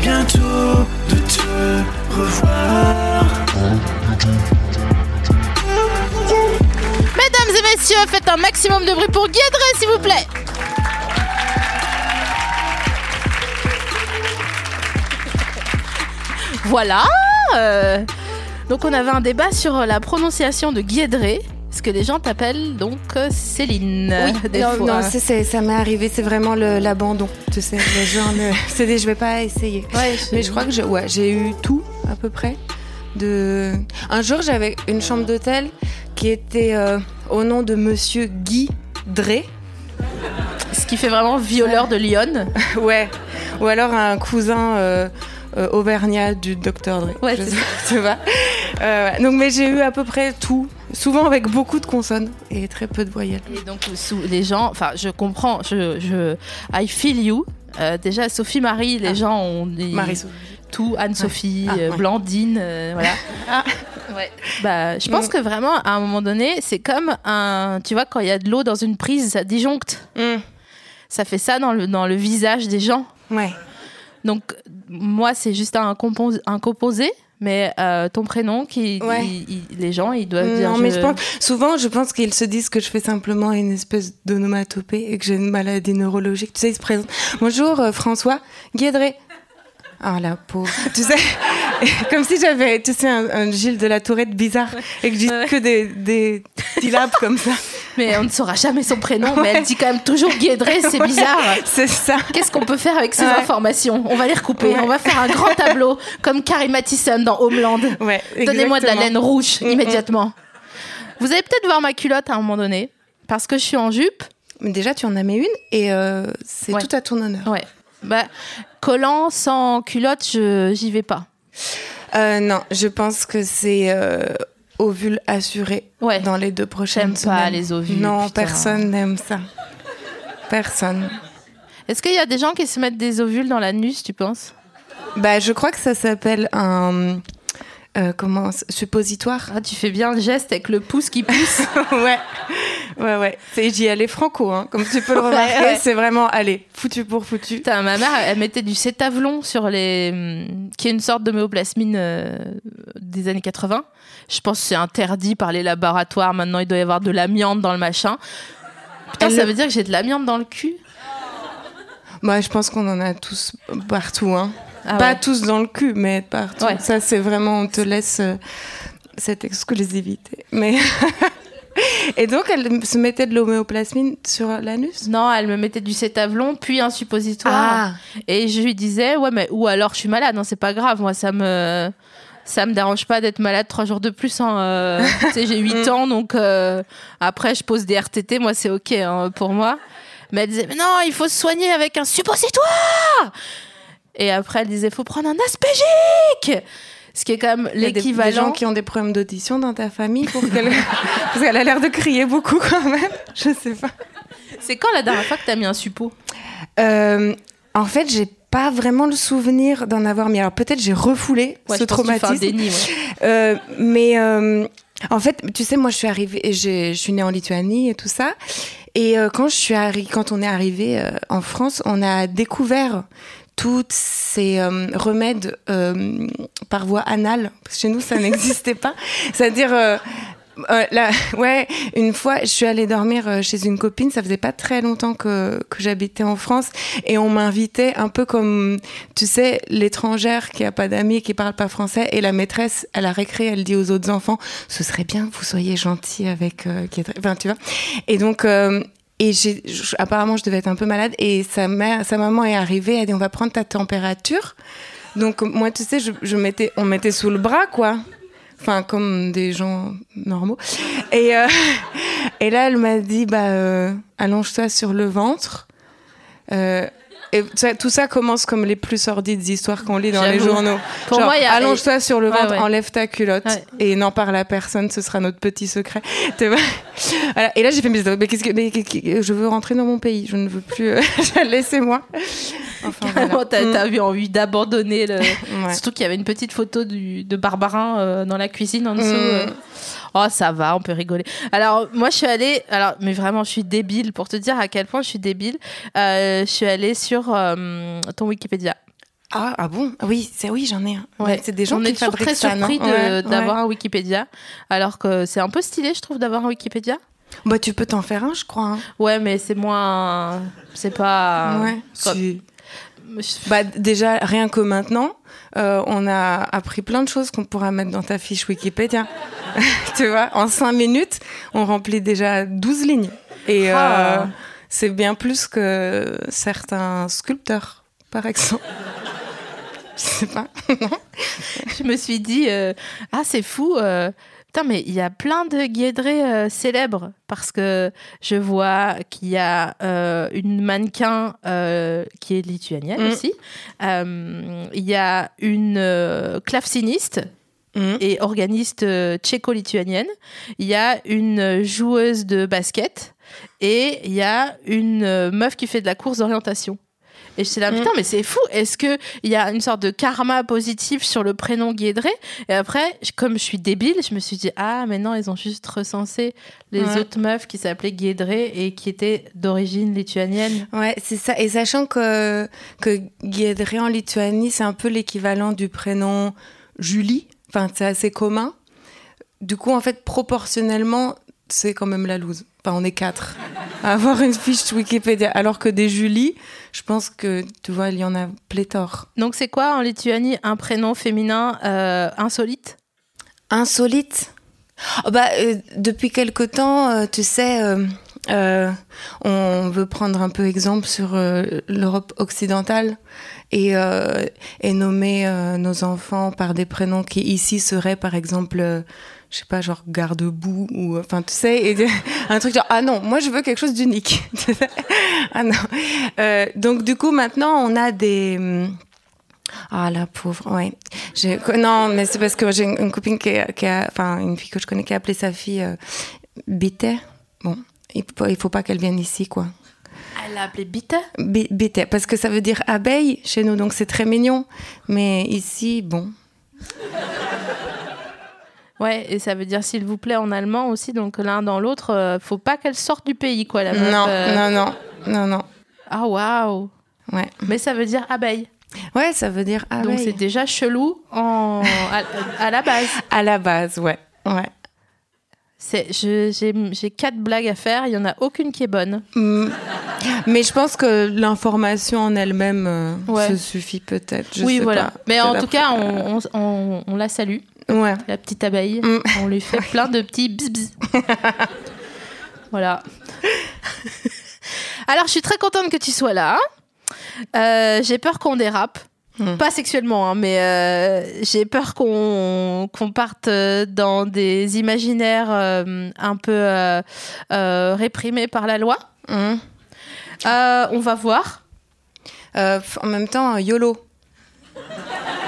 Bientôt de te revoir. Mesdames et messieurs, faites un maximum de bruit pour Guédré, s'il vous plaît. Voilà. euh, donc on avait un débat sur la prononciation de Guédré, ce que les gens t'appellent donc euh, Céline. Oui, des non, fois? non, ça m'est arrivé, c'est vraiment l'abandon. Tu sais, les gens, ne- c'est des, je vais pas essayer. Ouais, Mais je crois que je- ouais, j'ai eu tout à peu près. De... Un jour, j'avais une chambre d'hôtel qui était euh, au nom de Monsieur Guy Dré. Ce qui fait vraiment violeur de Lyon. ouais. Ou alors un cousin euh, euh, auvergnat du docteur Dre. Ouais, c'est vois. Euh, donc, mais j'ai eu à peu près tout. Souvent avec beaucoup de consonnes et très peu de voyelles. Et donc sous les gens, enfin je comprends, je, je I feel you. Euh, déjà Sophie Marie, les Ah. gens ont dit Marie-Sophie. tout Anne-Sophie, Ah, euh, ouais. Blandine, euh, voilà. Ouais. Bah, je pense que vraiment à un moment donné, c'est comme un, tu vois, quand il y a de l'eau dans une prise, ça disjoncte. Hum, Ça fait ça dans le dans le visage des gens. Ouais. Donc moi c'est juste un, compos- un composé. Mais euh, ton prénom, qui, Ouais. il- il- les gens, ils doivent dire. Non, mais je pense, souvent, je pense qu'ils se disent que je fais simplement une espèce d'onomatopée et que j'ai une maladie neurologique. Tu sais, ils se présentent. Bonjour, euh, François Guédré. Ah, la pauvre. tu sais, comme si j'avais, tu sais, un, un Gilles de la Tourette bizarre et que je dis Ouais. que des, des syllabes comme ça. Mais on ne saura jamais son prénom, mais elle dit quand même toujours Guédré, c'est bizarre. C'est ça. Qu'est-ce qu'on peut faire avec ces informations? On va les recouper. On va faire un grand tableau comme Carrie Mathison dans Homeland. Ouais, Donnez-moi de la laine rouge Mm, mm. immédiatement. Vous allez peut-être voir ma culotte à un moment donné parce que je suis en jupe. Mais déjà, tu en as mis une et euh, c'est tout à ton honneur. Ouais. Bah, collant sans culotte, je j'y vais pas. Euh, non, je pense que c'est euh, ovule assuré Ouais. dans les deux prochaines J'aime pas semaines. les ovules, Non, putain. personne n'aime ça. Personne. Est-ce qu'il y a des gens qui se mettent des ovules dans l'anus, tu penses? Bah, je crois que ça s'appelle un euh, comment suppositoire. ah, Tu fais bien le geste avec le pouce qui pousse. ouais, ouais, ouais. C'est j'y allais franco, hein. Comme tu peux le remarquer, ouais. c'est vraiment allez foutu pour foutu. Putain, ma mère, elle mettait du cétavlon sur les. hum, qui est une sorte de méoplasmine euh, des années 80. Je pense que c'est interdit par les laboratoires. Maintenant, il doit y avoir de l'amiante dans le machin. Putain, Elle ça le- veut dire que j'ai de l'amiante dans le cul? Moi, je pense qu'on en a tous partout, hein. Ah Pas ouais. tous dans le cul, mais partout. Ouais. Ça, c'est vraiment, on te laisse euh, cette exclusivité. Mais et donc, elle se mettait de l'homéoplasmine sur l'anus? Non, elle me mettait du cétavlon, puis un suppositoire. Ah. Et je lui disais, ouais, mais ou alors je suis malade, non, c'est pas grave, moi, ça me. Ça me dérange pas d'être malade trois jours de plus. Hein. euh, j'ai 8 ans, donc euh, après, je pose des RTT. Moi, c'est OK hein, pour moi. Mais elle disait, mais non, il faut se soigner avec un suppositoire Et après, elle disait, faut prendre un aspégique Ce qui est quand même Il y a des- Des gens l'équivalent. qui ont des problèmes d'audition dans ta famille pour qu'elle... parce qu'elle a l'air de crier beaucoup quand même. Je sais pas. C'est quand la dernière fois que t'as mis un suppo Euh, en fait, j'ai pas vraiment le souvenir d'en avoir mis. Alors peut-être j'ai refoulé Ouais, ce je pense que tu fais un traumatisme. déni, ouais. Euh, mais euh, en fait, tu sais, moi, je suis arrivée, et j'ai- je suis née en Lituanie et tout ça. Et euh, quand je suis arri- quand on est arrivé euh, en France, on a découvert toutes ces euh, remèdes euh, par voie anale. Parce que chez nous, ça n'existait pas. C'est-à-dire. euh, euh, là, ouais, une fois, je suis allée dormir euh, chez une copine. Ça faisait pas très longtemps que, que j'habitais en France et on m'invitait un peu comme, tu sais, l'étrangère qui a pas d'amis, qui parle pas français et la maîtresse à la récré, elle dit aux autres enfants, ce serait bien que vous soyez gentils avec, euh, enfin, tu vois. Et donc. Et j'ai, apparemment, je devais être un peu malade. Et sa, mère, sa maman est arrivée, elle a dit On va prendre ta température. Donc moi, tu sais, je, je mettais, on mettait sous le bras, quoi. Enfin, comme des gens normaux. Et, euh, et là, elle m'a dit, bah, euh, allonge-toi sur le ventre. Euh, et tout ça commence comme les plus sordides histoires qu'on lit dans les journaux. Pour Genre, moi, il y a- allonge-toi sur le Ouais, ventre, ouais. enlève ta culotte Ouais. et n'en parle à personne, ce sera notre petit secret. Voilà. Et là, j'ai fait, mais, mais qu'est-ce que, mais que- je veux rentrer dans mon pays, je ne veux plus, euh, laissez-moi. Enfin, voilà. T'as Mm. eu envie d'abandonner le. Surtout qu'il y avait une petite photo du, de Barbarin euh, dans la cuisine en dessous. Mm. euh. Oh, ça va, on peut rigoler. Alors, moi, je suis allée. Alors, mais vraiment, je suis débile pour te dire à quel point je suis débile. Euh, je suis allée sur euh, ton Wikipédia. Ah, ah bon? Oui, c'est oui, j'en ai un. Ouais. C'est des gens on qui est toujours très ça, surpris Ouais, d'avoir ouais. un Wikipédia, alors que c'est un peu stylé, je trouve, d'avoir un Wikipédia. Bah, tu peux t'en faire un, je crois. hein. Ouais, mais c'est moins. C'est pas. ouais. Si. Bah, déjà, rien que maintenant, euh, on a appris plein de choses qu'on pourra mettre dans ta fiche Wikipédia. tu vois, en cinq minutes, on remplit déjà 12 lignes. Et euh, Ah. c'est bien plus que certains sculpteurs, par exemple. Je sais pas. je me suis dit, euh, ah, c'est fou. Putain, mais il y a plein de guédrés euh, célèbres parce que je vois qu'il y a euh, une mannequin euh, qui est lituanienne Mm. aussi. Il y a une claveciniste Mhm. et organiste tchéco-lituanienne. Il y a une joueuse de basket et il y a une meuf qui fait de la course d'orientation. Et j'étais là, Mm. putain, mais c'est fou. Est-ce qu'il y a une sorte de karma positif sur le prénom Guédré? Et après, comme je suis débile, je me suis dit, ah, mais non, ils ont juste recensé les Ouais. autres meufs qui s'appelaient Guédré et qui étaient d'origine lituanienne. Ouais, c'est ça. Et sachant que, que Guédré en Lituanie, c'est un peu l'équivalent du prénom Julie. Enfin, c'est assez commun. Du coup, en fait, proportionnellement, c'est quand même la loose. Enfin, on est quatre à avoir une fiche Wikipédia. Alors que des Julie, je pense que, tu vois, il y en a pléthore. Donc, c'est quoi en Lituanie un prénom féminin euh, insolite? Insolite? Oh, bah, euh, Depuis quelque temps, euh, tu sais, euh, euh, on veut prendre un peu exemple sur euh, l'Europe occidentale et, euh, et nommer euh, nos enfants par des prénoms qui ici seraient, par exemple, euh, je sais pas, genre garde-boue ou enfin, tu sais, et un truc genre ah non, moi je veux quelque chose d'unique. ah non. Euh, donc du coup maintenant on a des hum, ah la pauvre, ouais. Non, mais c'est parce que j'ai une, copine qui, a- qui a, enfin une fille que je connais qui a appelé sa fille euh, Bité. Bon, il faut, il faut pas qu'elle vienne ici, quoi. Elle l'a appelé Bita Bi- Bité, parce que ça veut dire abeille chez nous, donc c'est très mignon. Mais ici, bon. Ouais, et ça veut dire s'il vous plaît en allemand aussi, donc l'un dans l'autre, euh, faut pas qu'elle sorte du pays, quoi, la meuf. Non, euh. non, non, non, non. Ah, waouh Ouais. Mais ça veut dire abeille. Ouais, ça veut dire Donc abeille. c'est déjà chelou en... à, à la base. À la base, ouais. Ouais. J'ai j'ai quatre blagues à faire, il y en a aucune qui est bonne. Mm. Mais je pense que l'information en elle-même euh, Ouais. se suffit peut-être. oui, sais voilà. pas. Mais en tout cas, on, on, on- on la salue. Ouais. la petite abeille. Mm. On lui fait plein de petits bis bis. voilà. Alors, je suis très contente que tu sois là. Euh, j'ai peur qu'on dérape. Mm. Pas sexuellement, hein, mais euh, j'ai peur qu'on qu'on parte euh, dans des imaginaires euh, un peu réprimés par la loi. Mm. On va voir. En même temps, YOLO.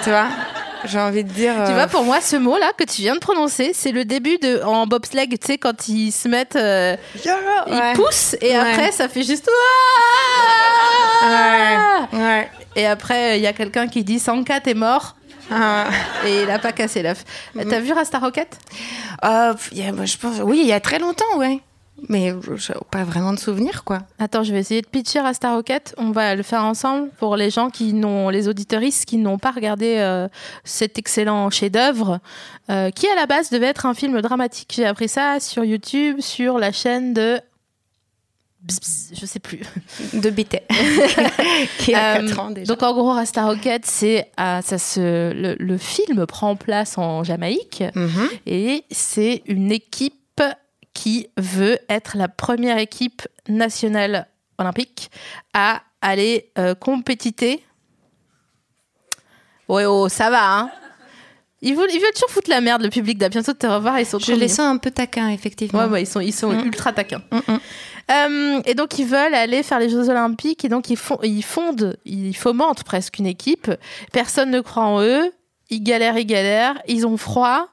tu vois? J'ai envie de dire. Tu euh, vois, pour moi, ce mot-là que tu viens de prononcer, c'est le début de en bobsleigh, tu sais, quand ils se mettent, euh, ils Ouais. poussent et Ouais. après ça fait juste. Ouais. Et après, il y a quelqu'un qui dit Sanka, t'es mort. Ah. Et il a pas cassé l'œuf. T'as vu Rasta Rocket? Euh, pff, il y a- moi, je pense, oui, il y a très longtemps, ouais. Mais pas vraiment de souvenirs, quoi. Attends, je vais essayer de pitcher Rasta Rocket. On va le faire ensemble pour les gens qui n'ont, les auditeuristes qui n'ont pas regardé euh, cet excellent chef-d'œuvre, euh, qui à la base devait être un film dramatique. J'ai appris ça sur YouTube, sur la chaîne de. Bzz, bzz, je sais plus. De Bité. qui a Euh, 4 ans déjà. Donc en gros, Rasta Rocket, c'est ah, ça se le, le film prend place en Jamaïque Mhm. et c'est une équipe qui veut être la première équipe nationale olympique à aller euh, compétiter Ouais, oh, ça va, hein. Ils veulent, ils veulent toujours foutre la merde, le public d'A bientôt de te revoir. Ils sont Je les sens un peu taquins, effectivement. Ouais, ouais, ils sont, ils sont Mm. ultra taquins. Mm, mm. Euh, et donc, ils veulent aller faire les Jeux Olympiques et donc ils, font, ils fondent, ils fomentent presque une équipe. Personne ne croit en eux. Ils galèrent, ils galèrent. Ils ont froid.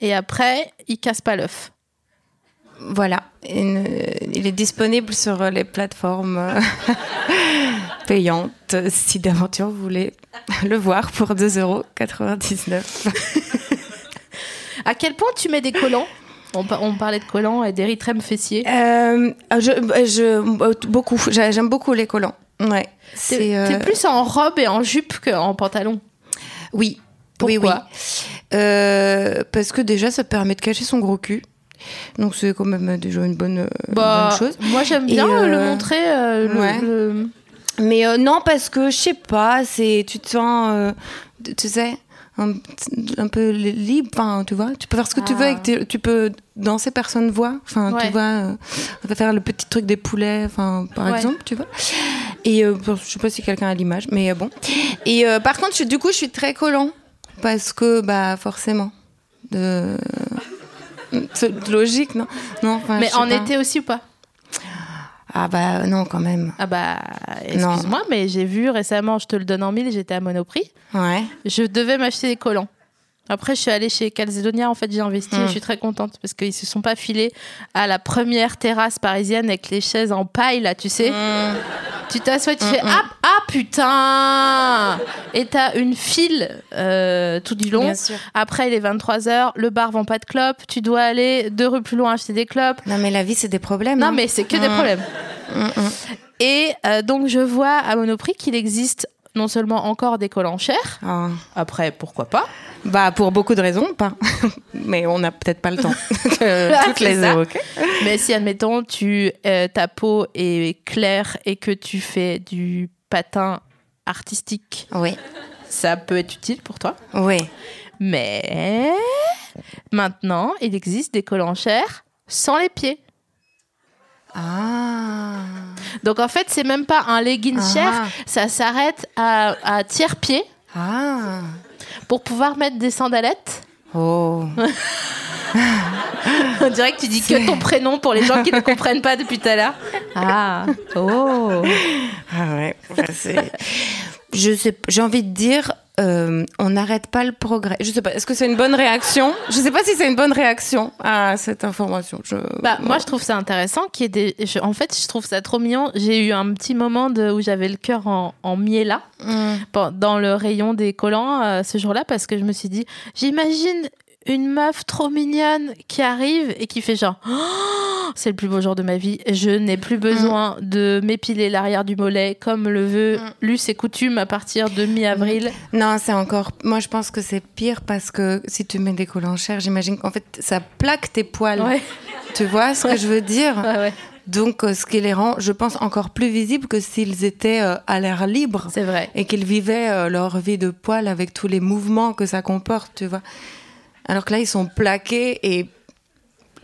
Et après, ils cassent pas l'œuf. Voilà. Il est disponible sur les plateformes euh, payantes. Si d'aventure vous voulez le voir pour 2,99€. À quel point tu mets des collants? On, pa- on parlait de collants et d'érythrème fessier. Euh, je, je, beaucoup. J'a- J'aime beaucoup les collants. Ouais. T'es euh, t'es plus en robe et en jupe qu'en pantalon? Oui. oui, oui. Pourquoi? Euh, parce que déjà, ça permet de cacher son gros cul. Donc, c'est quand même déjà une bonne, euh, Bah, bonne chose. Moi, j'aime Et, bien euh, le euh, montrer. le- ouais. le- Mais non, parce que je sais pas, c'est tu te sens, tu sais, un, un peu libre. Enfin, tu vois, tu peux faire ce que tu veux Ah. avec tes- tu peux danser, personne voit. Enfin, Ouais. tu vois, euh, on va faire le petit truc des poulets, enfin, par Ouais. exemple, tu vois. Et euh, je sais pas si quelqu'un a l'image, mais euh, bon. Et par contre, je- du coup, je suis très collant parce que, bah, forcément, de logique, non Non. enfin, Mais en pas. été aussi ou pas Ah bah non, quand même. Ah bah, excuse-moi, mais j'ai vu récemment, je te le donne en mille, j'étais à Monoprix. Ouais. Je devais m'acheter des collants. Après, je suis allée chez Calzedonia, en fait, j'ai investi et je suis très contente parce qu'ils se sont pas filés à la première terrasse parisienne avec les chaises en paille, là, tu sais. Mm. Tu t'assois, tu fais ah, ah putain Et t'as une file euh, tout du long. Bien sûr. Après, il est 23h, le bar vend pas de clopes, tu dois aller deux rues plus loin acheter des clopes. Non, mais la vie, c'est des problèmes. Non, hein. mais c'est que des Mm. problèmes. Mm, mm. Et euh, donc, je vois à Monoprix qu'il existe non seulement encore des collants chers, Ah. après, pourquoi pas? Bah, pour beaucoup de raisons, pas. Mais on n'a peut-être pas le temps de Ah, toutes les évoquer. Mais si, admettons, tu, euh, ta peau est claire et que tu fais du patin artistique, Oui, ça peut être utile pour toi. oui. Mais maintenant, il existe des collants chers sans les pieds. Ah. Donc en fait, c'est même pas un legging Ah. cher, ça s'arrête à, à tiers-pied Ah. pour pouvoir mettre des sandalettes. Oh. On dirait que tu dis que ton prénom pour les gens qui ne comprennent pas depuis tout à l'heure. Ah, oh. Ah ouais. C'est- Je sais, j'ai envie de dire, euh, on n'arrête pas le progrès. Je sais pas. Est-ce que c'est une bonne réaction? Je sais pas si c'est une bonne réaction à cette information. Je... Bah, moi, je trouve ça intéressant des. je- en fait, je trouve ça trop mignon. J'ai eu un petit moment de, où j'avais le cœur en, en miella Mm. dans le rayon des collants euh, ce jour-là parce que je me suis dit, j'imagine une meuf trop mignonne qui arrive et qui fait genre, Oh, c'est le plus beau jour de ma vie. Je n'ai plus besoin de m'épiler l'arrière du mollet comme le veut Mm. l'us et coutume à partir de mi-avril. Non, c'est encore. Moi, je pense que c'est pire parce que si tu mets des collants chers, j'imagine qu'en fait, ça plaque tes poils. Ouais, Tu vois ce que je veux dire ouais. Donc, euh, ce qui les rend, je pense, encore plus visibles que s'ils étaient euh, à l'air libre c'est vrai. et qu'ils vivaient euh, leur vie de poil avec tous les mouvements que ça comporte, tu vois. Alors que là, ils sont plaqués et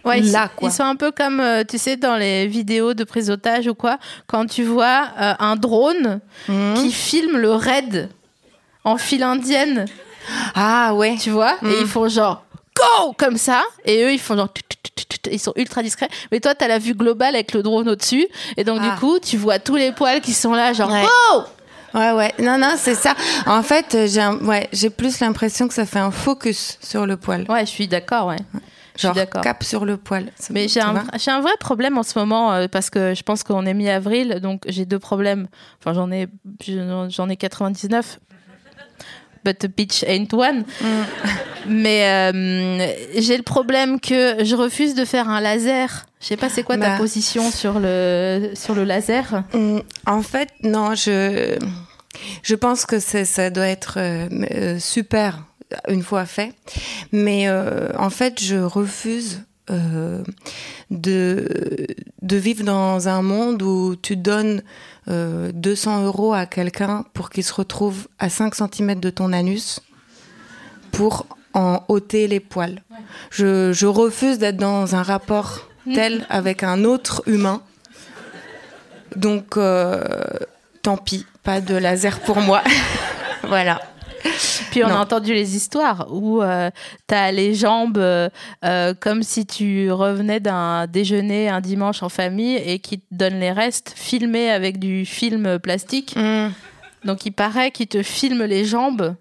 Ouais, ils, là, sont- quoi. ils sont un peu comme, euh, tu sais, dans les vidéos de prise d'otage ou quoi, quand tu vois euh, un drone Mhm. qui filme le raid en file indienne, ah ouais, tu vois, et ils font genre go comme ça, et eux ils font genre ils sont ultra discrets, mais toi t'as la vue globale avec le drone au-dessus, et donc Ah. du coup tu vois tous les poils qui sont là, genre Ouais. oh ouais, ouais. Non, non, c'est ça. En fait, euh, j'ai un- ouais, j'ai plus l'impression que ça fait un focus sur le poil. Ouais, je suis d'accord, ouais. Je suis Genre d'accord. cap sur le poil. Ça- Mais j'ai un, un vrai problème en ce moment euh, parce que je pense qu'on est mi-avril, donc j'ai deux problèmes. Enfin, j'en ai, j'en ai 99. But a bitch ain't one. Mais euh, j'ai le problème que je refuse de faire un laser. Je sais pas c'est quoi ta Bah. position sur le, sur le laser? Hum, En fait, non, je, je pense que ça doit être euh, euh, super une fois fait. Mais euh, en fait, je refuse de, de vivre dans un monde où tu donnes euh, 200 euros à quelqu'un pour qu'il se retrouve à 5 cm de ton anus pour en ôter les poils. Je, je refuse d'être dans un rapport tel avec un autre humain. Donc, euh, tant pis, pas de laser pour moi. voilà. Puis on Non. a entendu les histoires où euh, t'as les jambes euh, euh, comme si tu revenais d'un déjeuner un dimanche en famille et qui te donnent les restes filmés avec du film plastique. Mm. Donc il paraît qu'il te filme les jambes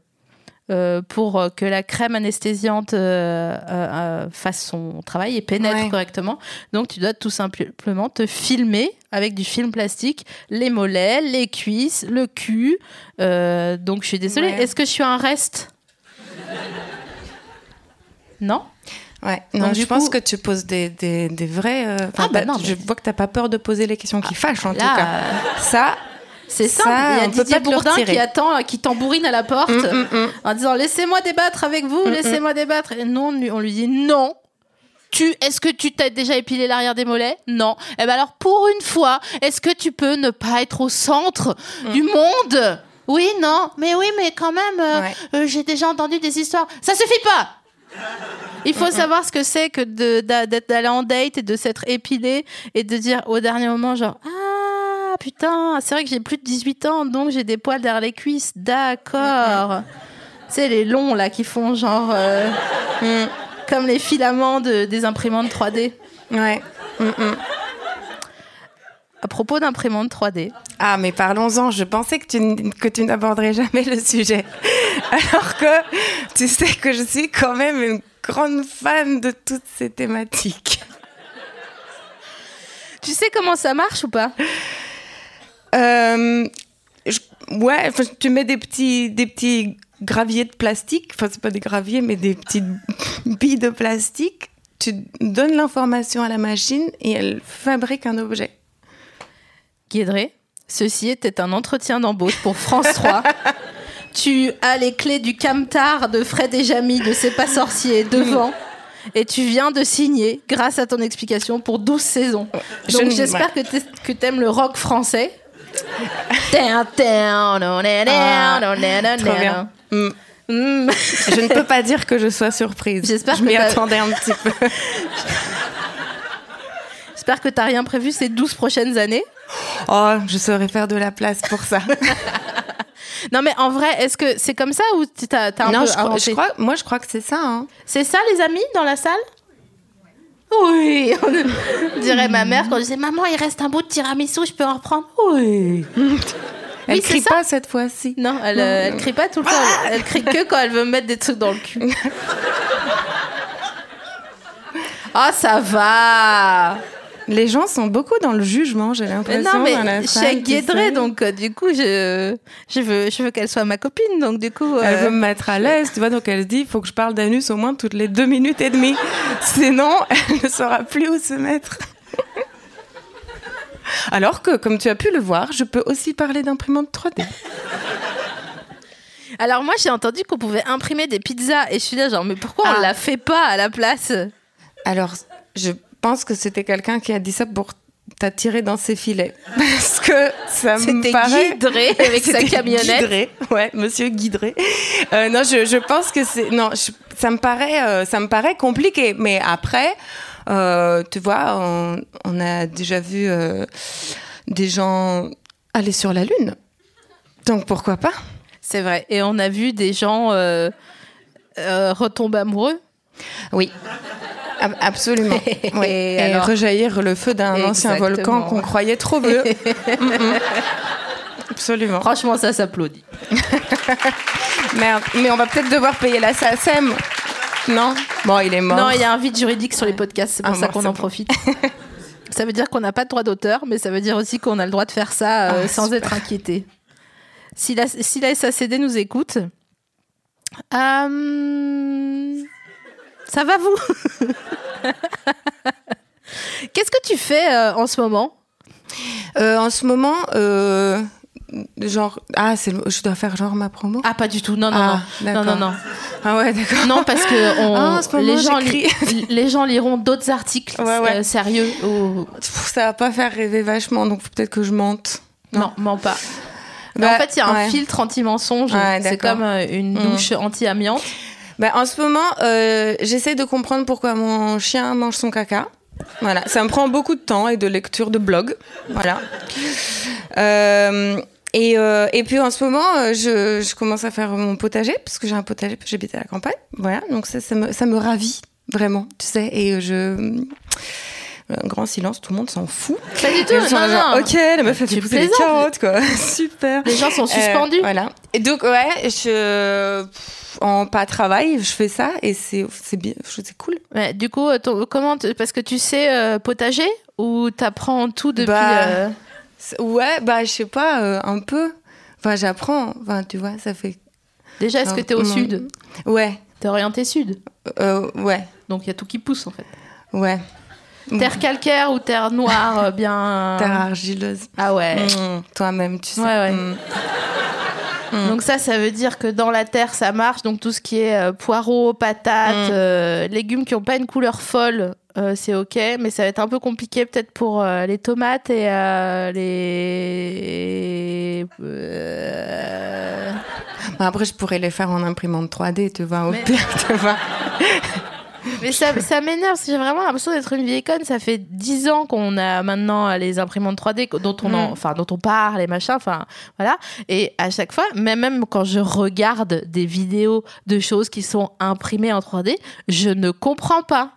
euh, pour que la crème anesthésiante euh, euh, fasse son travail et pénètre Ouais. correctement. Donc tu dois tout simplement te filmer avec du film plastique les mollets, les cuisses, le cul. Donc je suis désolée. Ouais. Est-ce que je suis un reste? Non? Ouais. Non, je pense que tu poses des, des, des vrais. euh, Ah, bah Je vois que t'as pas peur de poser les questions qui fâchent en tout cas. Ça, C'est Ça, simple. Il y a Didier Bourdin qui attend, euh, qui tambourine à la porte Mm, mm, mm. en disant laissez-moi débattre avec vous, laissez-moi débattre. Et non, on lui- dit non. Tu, est-ce que tu t'as déjà épilé l'arrière des mollets? Non. Eh ben alors, pour une fois, est-ce que tu peux ne pas être au centre du monde? Oui, non. Mais oui, mais quand même, euh, Ouais. euh, j'ai déjà entendu des histoires. Ça suffit pas il faut savoir ce que c'est que d'aller en date et de s'être épilé et de dire au dernier moment genre ah putain c'est vrai que j'ai plus de 18 ans donc j'ai des poils derrière les cuisses d'accord c'est les longs là qui font genre euh, Mm. comme les filaments de- des imprimantes 3D ouais. Mm, mm. à propos d'imprimantes 3D Ah, mais parlons-en. Je pensais que tu, n- que tu n'aborderais jamais le sujet. Alors que tu sais que je suis quand même une grande fan de toutes ces thématiques. tu sais comment ça marche ou pas? Euh, je- ouais, enfin, tu mets des petits, des petits graviers de plastique. Enfin, c'est pas des graviers, mais des petites billes de plastique. Tu donnes l'information à la machine et elle fabrique un objet. Guédré, ceci était un entretien d'embauche pour France 3. tu as les clés du camtar de Fred et Jamy de C'est pas sorcier devant. Et tu viens de signer, grâce à ton explication, pour 12 saisons. Donc j'espère que que t'aimes le rock français. Ah, trop bien. Mm. Mm. Je ne peux pas dire que je sois surprise. J'espère je que m'y attendais un petit peu. J'espère que t'as rien prévu ces 12 prochaines années. Oh, je saurais faire de la place pour ça. Non mais en vrai, est-ce que c'est comme ça ou t'as t'as un non, peu je inventé je crois- moi je crois que c'est ça. hein. C'est ça, les amis, dans la salle? Oui, on dirait ma mère quand je disais Maman, il reste un bout de tiramisu, je peux en reprendre Oui. Elle Oui, crie pas cette fois-ci. Non, elle, euh, elle crie pas tout le temps, elle, elle crie que quand elle veut me mettre des trucs dans le cul. Ah, ça va Les gens sont beaucoup dans le jugement, j'ai Mais l'impression. Non, mais dans la je suis donc euh, du coup, je, je veux, je veux qu'elle soit ma copine, donc du coup... Elle euh, veut me mettre à l'aise, tu vois, donc elle se dit, il faut que je parle d'anus au moins toutes les deux minutes et demie. Sinon, elle ne saura plus où se mettre. Alors que, comme tu as pu le voir, je peux aussi parler d'imprimante 3D. Alors moi, j'ai entendu qu'on pouvait imprimer des pizzas, et je suis là genre, mais pourquoi on Ah. la fait pas à la place? Alors, je pense que c'était quelqu'un qui a dit ça pour t'attirer dans ses filets. Parce que ça me C'était paraît... Guidré avec sa camionnette. Guidré, ouais, monsieur Guidré. Euh, non, je, je pense que c'est non, je- ça me paraît euh, ça me paraît compliqué, mais après euh, tu vois, on, on a déjà vu euh, des gens aller sur la lune. Donc pourquoi pas? C'est vrai. Et on a vu des gens euh, euh, retomber amoureux. Oui. Ab- Absolument. Oui. Et Et, alors rejaillir le feu d'un ancien volcan qu'on croyait trop vieux. Absolument. Franchement, ça s'applaudit. Merde. Mais on va peut-être devoir payer la SACEM. Non? Bon, il est mort. Non, il y a un vide juridique sur les podcasts, c'est pour Ah, ça qu'on en profite. ça veut dire qu'on n'a pas de droit d'auteur, mais ça veut dire aussi qu'on a le droit de faire ça euh, Ah, sans super. être inquiété. Si la, si la SACD nous écoute, euh, ça va vous Qu'est-ce que tu fais euh, en ce moment? Euh, en ce moment, euh, genre. Ah, c'est je dois faire genre ma promo? Ah, pas du tout. Non, non, Ah, non. non, non, non. Ah ouais, d'accord. Non, parce que on- Ah, moment, les, gens li- les gens liront d'autres articles Ouais, ouais. sérieux. ou- Ça va pas faire rêver vachement, donc peut-être que je mente. Non, mens pas. Mais Bah, en fait, il y a un ouais. filtre anti-mensonge. Ouais, c'est comme une Mm. douche anti-amiante. Bah, en ce moment, euh, j'essaie de comprendre pourquoi mon chien mange son caca. Voilà, ça me prend beaucoup de temps et de lecture de blog. Voilà. Euh, Et, euh, et puis en ce moment, je, je commence à faire mon potager parce que j'ai un potager, j'habite à la campagne. Voilà, donc ça, ça me, ça me ravit vraiment, tu sais. Et je. Un grand silence, tout le monde s'en fout. Pas du tout, non, là, genre, non. Ok, la meuf a fait pousser des carottes, quoi. Super. Les gens sont suspendus. Euh, voilà. Et donc, ouais, je. En pas travail, je fais ça et c'est bien, c'est cool. Ouais, du coup, euh, ton- comment parce que tu sais euh, potager ou t'apprends tout depuis Bah, euh, Ouais, bah, je sais pas, un peu. Enfin, j'apprends. Enfin, tu vois, ça fait. Déjà, est-ce que t'es au sud? Ouais, T'es orienté sud, ouais, donc il y a tout qui pousse en fait. ouais. Terre calcaire ou terre noire, euh, bien. Terre argileuse. Ah ouais. Mm, Toi-même, tu sais. Ouais, ouais. Mm. Donc ça, ça veut dire que dans la terre, ça marche. Donc tout ce qui est euh, poireaux, patates, Mm. euh, légumes qui n'ont pas une couleur folle, euh, c'est ok. Mais ça va être un peu compliqué peut-être pour euh, les tomates et euh, les... euh, Bah, Après, je pourrais les faire en imprimante 3D, tu vois, au Mais- pire, tu vois. Mais ça, ça m'énerve, j'ai vraiment l'impression d'être une vieille conne. Ça fait 10 ans qu'on a maintenant les imprimantes 3D dont on, en- Mm. enfin, dont on parle et machin, enfin voilà. Et à chaque fois, même, même quand je regarde des vidéos de choses qui sont imprimées en 3D, je ne comprends pas.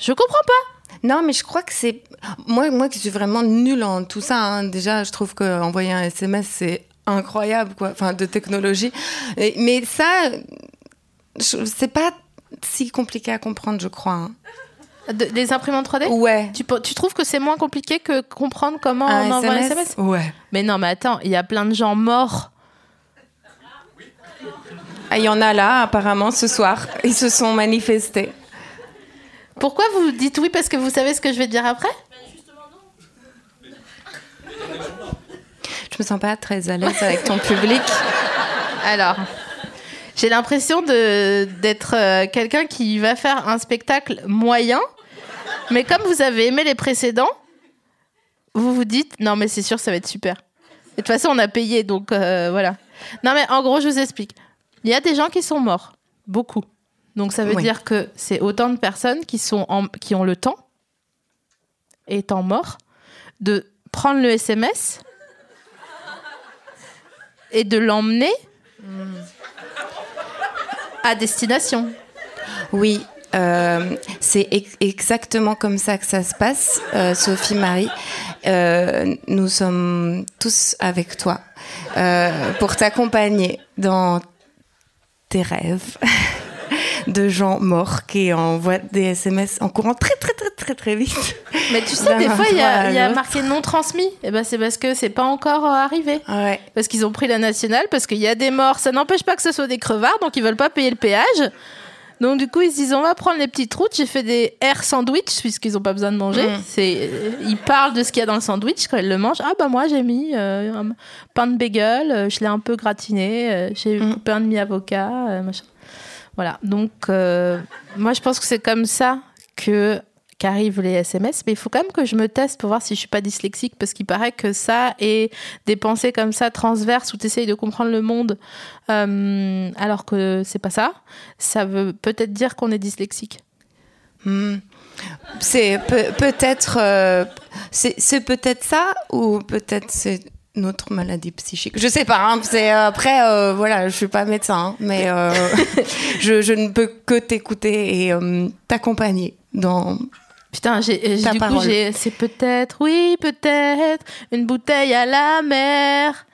Je comprends pas. Non, mais je crois que c'est. Moi, moi qui suis vraiment nulle en tout ça, hein, déjà, je trouve qu'envoyer un SMS, c'est incroyable, quoi. Enfin, de technologie. Mais ça, je- c'est pas si compliqué à comprendre, je crois. hein. De- les imprimantes 3D Ouais. tu, trouves que c'est moins compliqué que comprendre comment on envoie un SMS Ouais. Mais non, mais attends, il y a plein de gens morts. Ah, Il y en a là, apparemment, ce soir. Ils se sont manifestés. Pourquoi vous dites oui parce que vous savez ce que je vais dire après? Je me sens pas très à l'aise avec ton public. Alors, j'ai l'impression d'être euh, quelqu'un qui va faire un spectacle moyen, mais comme vous avez aimé les précédents, vous vous dites non mais c'est sûr ça va être super. Et de toute façon on a payé donc euh, voilà. Non mais en gros je vous explique. Il y a des gens qui sont morts, beaucoup. Donc ça veut Oui. dire que c'est autant de personnes qui sont en- qui ont le temps, étant morts, de prendre le SMS et de l'emmener à destination. Oui, euh, c'est ex- exactement comme ça que ça se passe, euh, Sophie Marie. Euh, nous sommes tous avec toi pour t'accompagner dans tes rêves de gens morts qui envoient des SMS en courant très très très très très vite. Mais tu sais, des fois, il y a, y marqué non transmis. Et ben, c'est parce que c'est pas encore euh, arrivé. Ouais. Parce qu'ils ont pris la nationale, parce qu'il y a des morts. Ça n'empêche pas que ce soit des crevards, donc ils veulent pas payer le péage. Donc du coup, ils se disent on va prendre les petites routes. J'ai fait des air sandwich puisqu'ils ont pas besoin de manger. Mm. C'est, euh, ils parlent de ce qu'il y a dans le sandwich quand ils le mangent. Ah bah moi j'ai mis euh, un pain de bagel, euh, je l'ai un peu gratiné, euh, j'ai Mm. coupé un demi avocat, machin. Voilà. Donc euh, moi je pense que c'est comme ça que qu'arrivent les SMS, mais il faut quand même que je me teste pour voir si je suis pas dyslexique, parce qu'il paraît que ça et des pensées comme ça transverses où tu essayes de comprendre le monde, euh, alors que c'est pas ça, ça veut peut-être dire qu'on est dyslexique. Hmm. C'est peut- peut-être euh, c'est peut-être ça ou peut-être c'est notre maladie psychique. Je sais pas. hein, c'est euh, après euh, voilà, je suis pas médecin, hein, mais euh, je, je ne peux que t'écouter et euh, t'accompagner dans. Putain, j'ai, Ta du coup, parole. j'ai, c'est peut-être, oui, peut-être, une bouteille à la mer.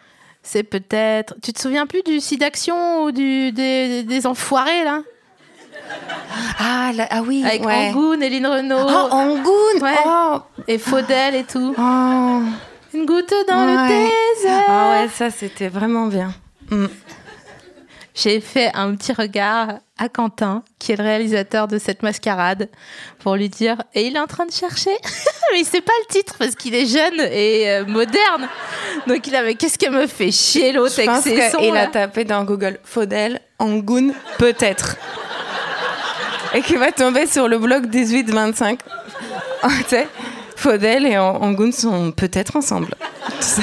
C'est peut-être. Tu te souviens plus du Sidaction ou du, des, des enfoirés, là? Ah là- ah oui. Avec ouais. Angoune Lynn Renault. Oh Angoune. Ouais. Oh, Et Faudel et tout. oh. Une goutte dans le désert. Ah ouais, ça c'était vraiment bien. Hmm. J'ai fait un petit regard à Quentin, qui est le réalisateur de cette mascarade, pour lui dire. Et il est en train de chercher? mais il sait pas le titre parce qu'il est jeune et euh, moderne. Donc il avait. Qu'est-ce qu'elle me fait chier l'autre avec ses sons là a tapé dans Google Faudel, Angoune, peut-être. Et qu'il va tomber sur le blog 1825. Faudel et An- Angoune sont peut-être ensemble. Tu sais.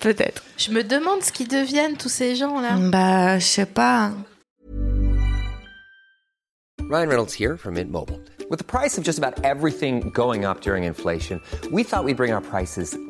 Peut-être. Je me demande ce qu'ils deviennent tous ces gens là. Bah, je sais pas. Ryan Reynolds here from Mint Mobile. With the price of just about everything going up during inflation, we thought we'd bring our prices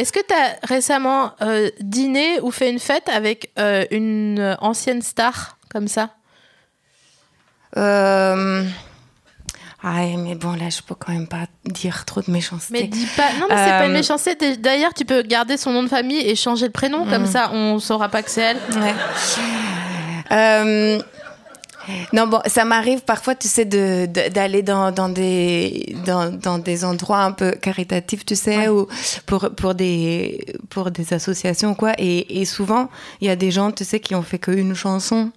Est-ce que tu as récemment euh, dîné ou fait une fête avec euh, une euh, ancienne star comme ça? Euh... Ah, mais bon, là, je peux quand même pas dire trop de méchanceté. Mais dis pas. Non, mais c'est pas une Euh, méchanceté. D'ailleurs, tu peux garder son nom de famille et changer le prénom, comme Mm. ça on saura pas que c'est elle. Ouais. Euh, non, bon, ça m'arrive parfois, tu sais, de- de- d'aller dans, dans, des, dans, dans des endroits un peu caritatifs, tu sais, ou pour, pour, des, pour des associations, quoi. Et, et souvent, il y a des gens, tu sais, qui ont fait qu'une chanson.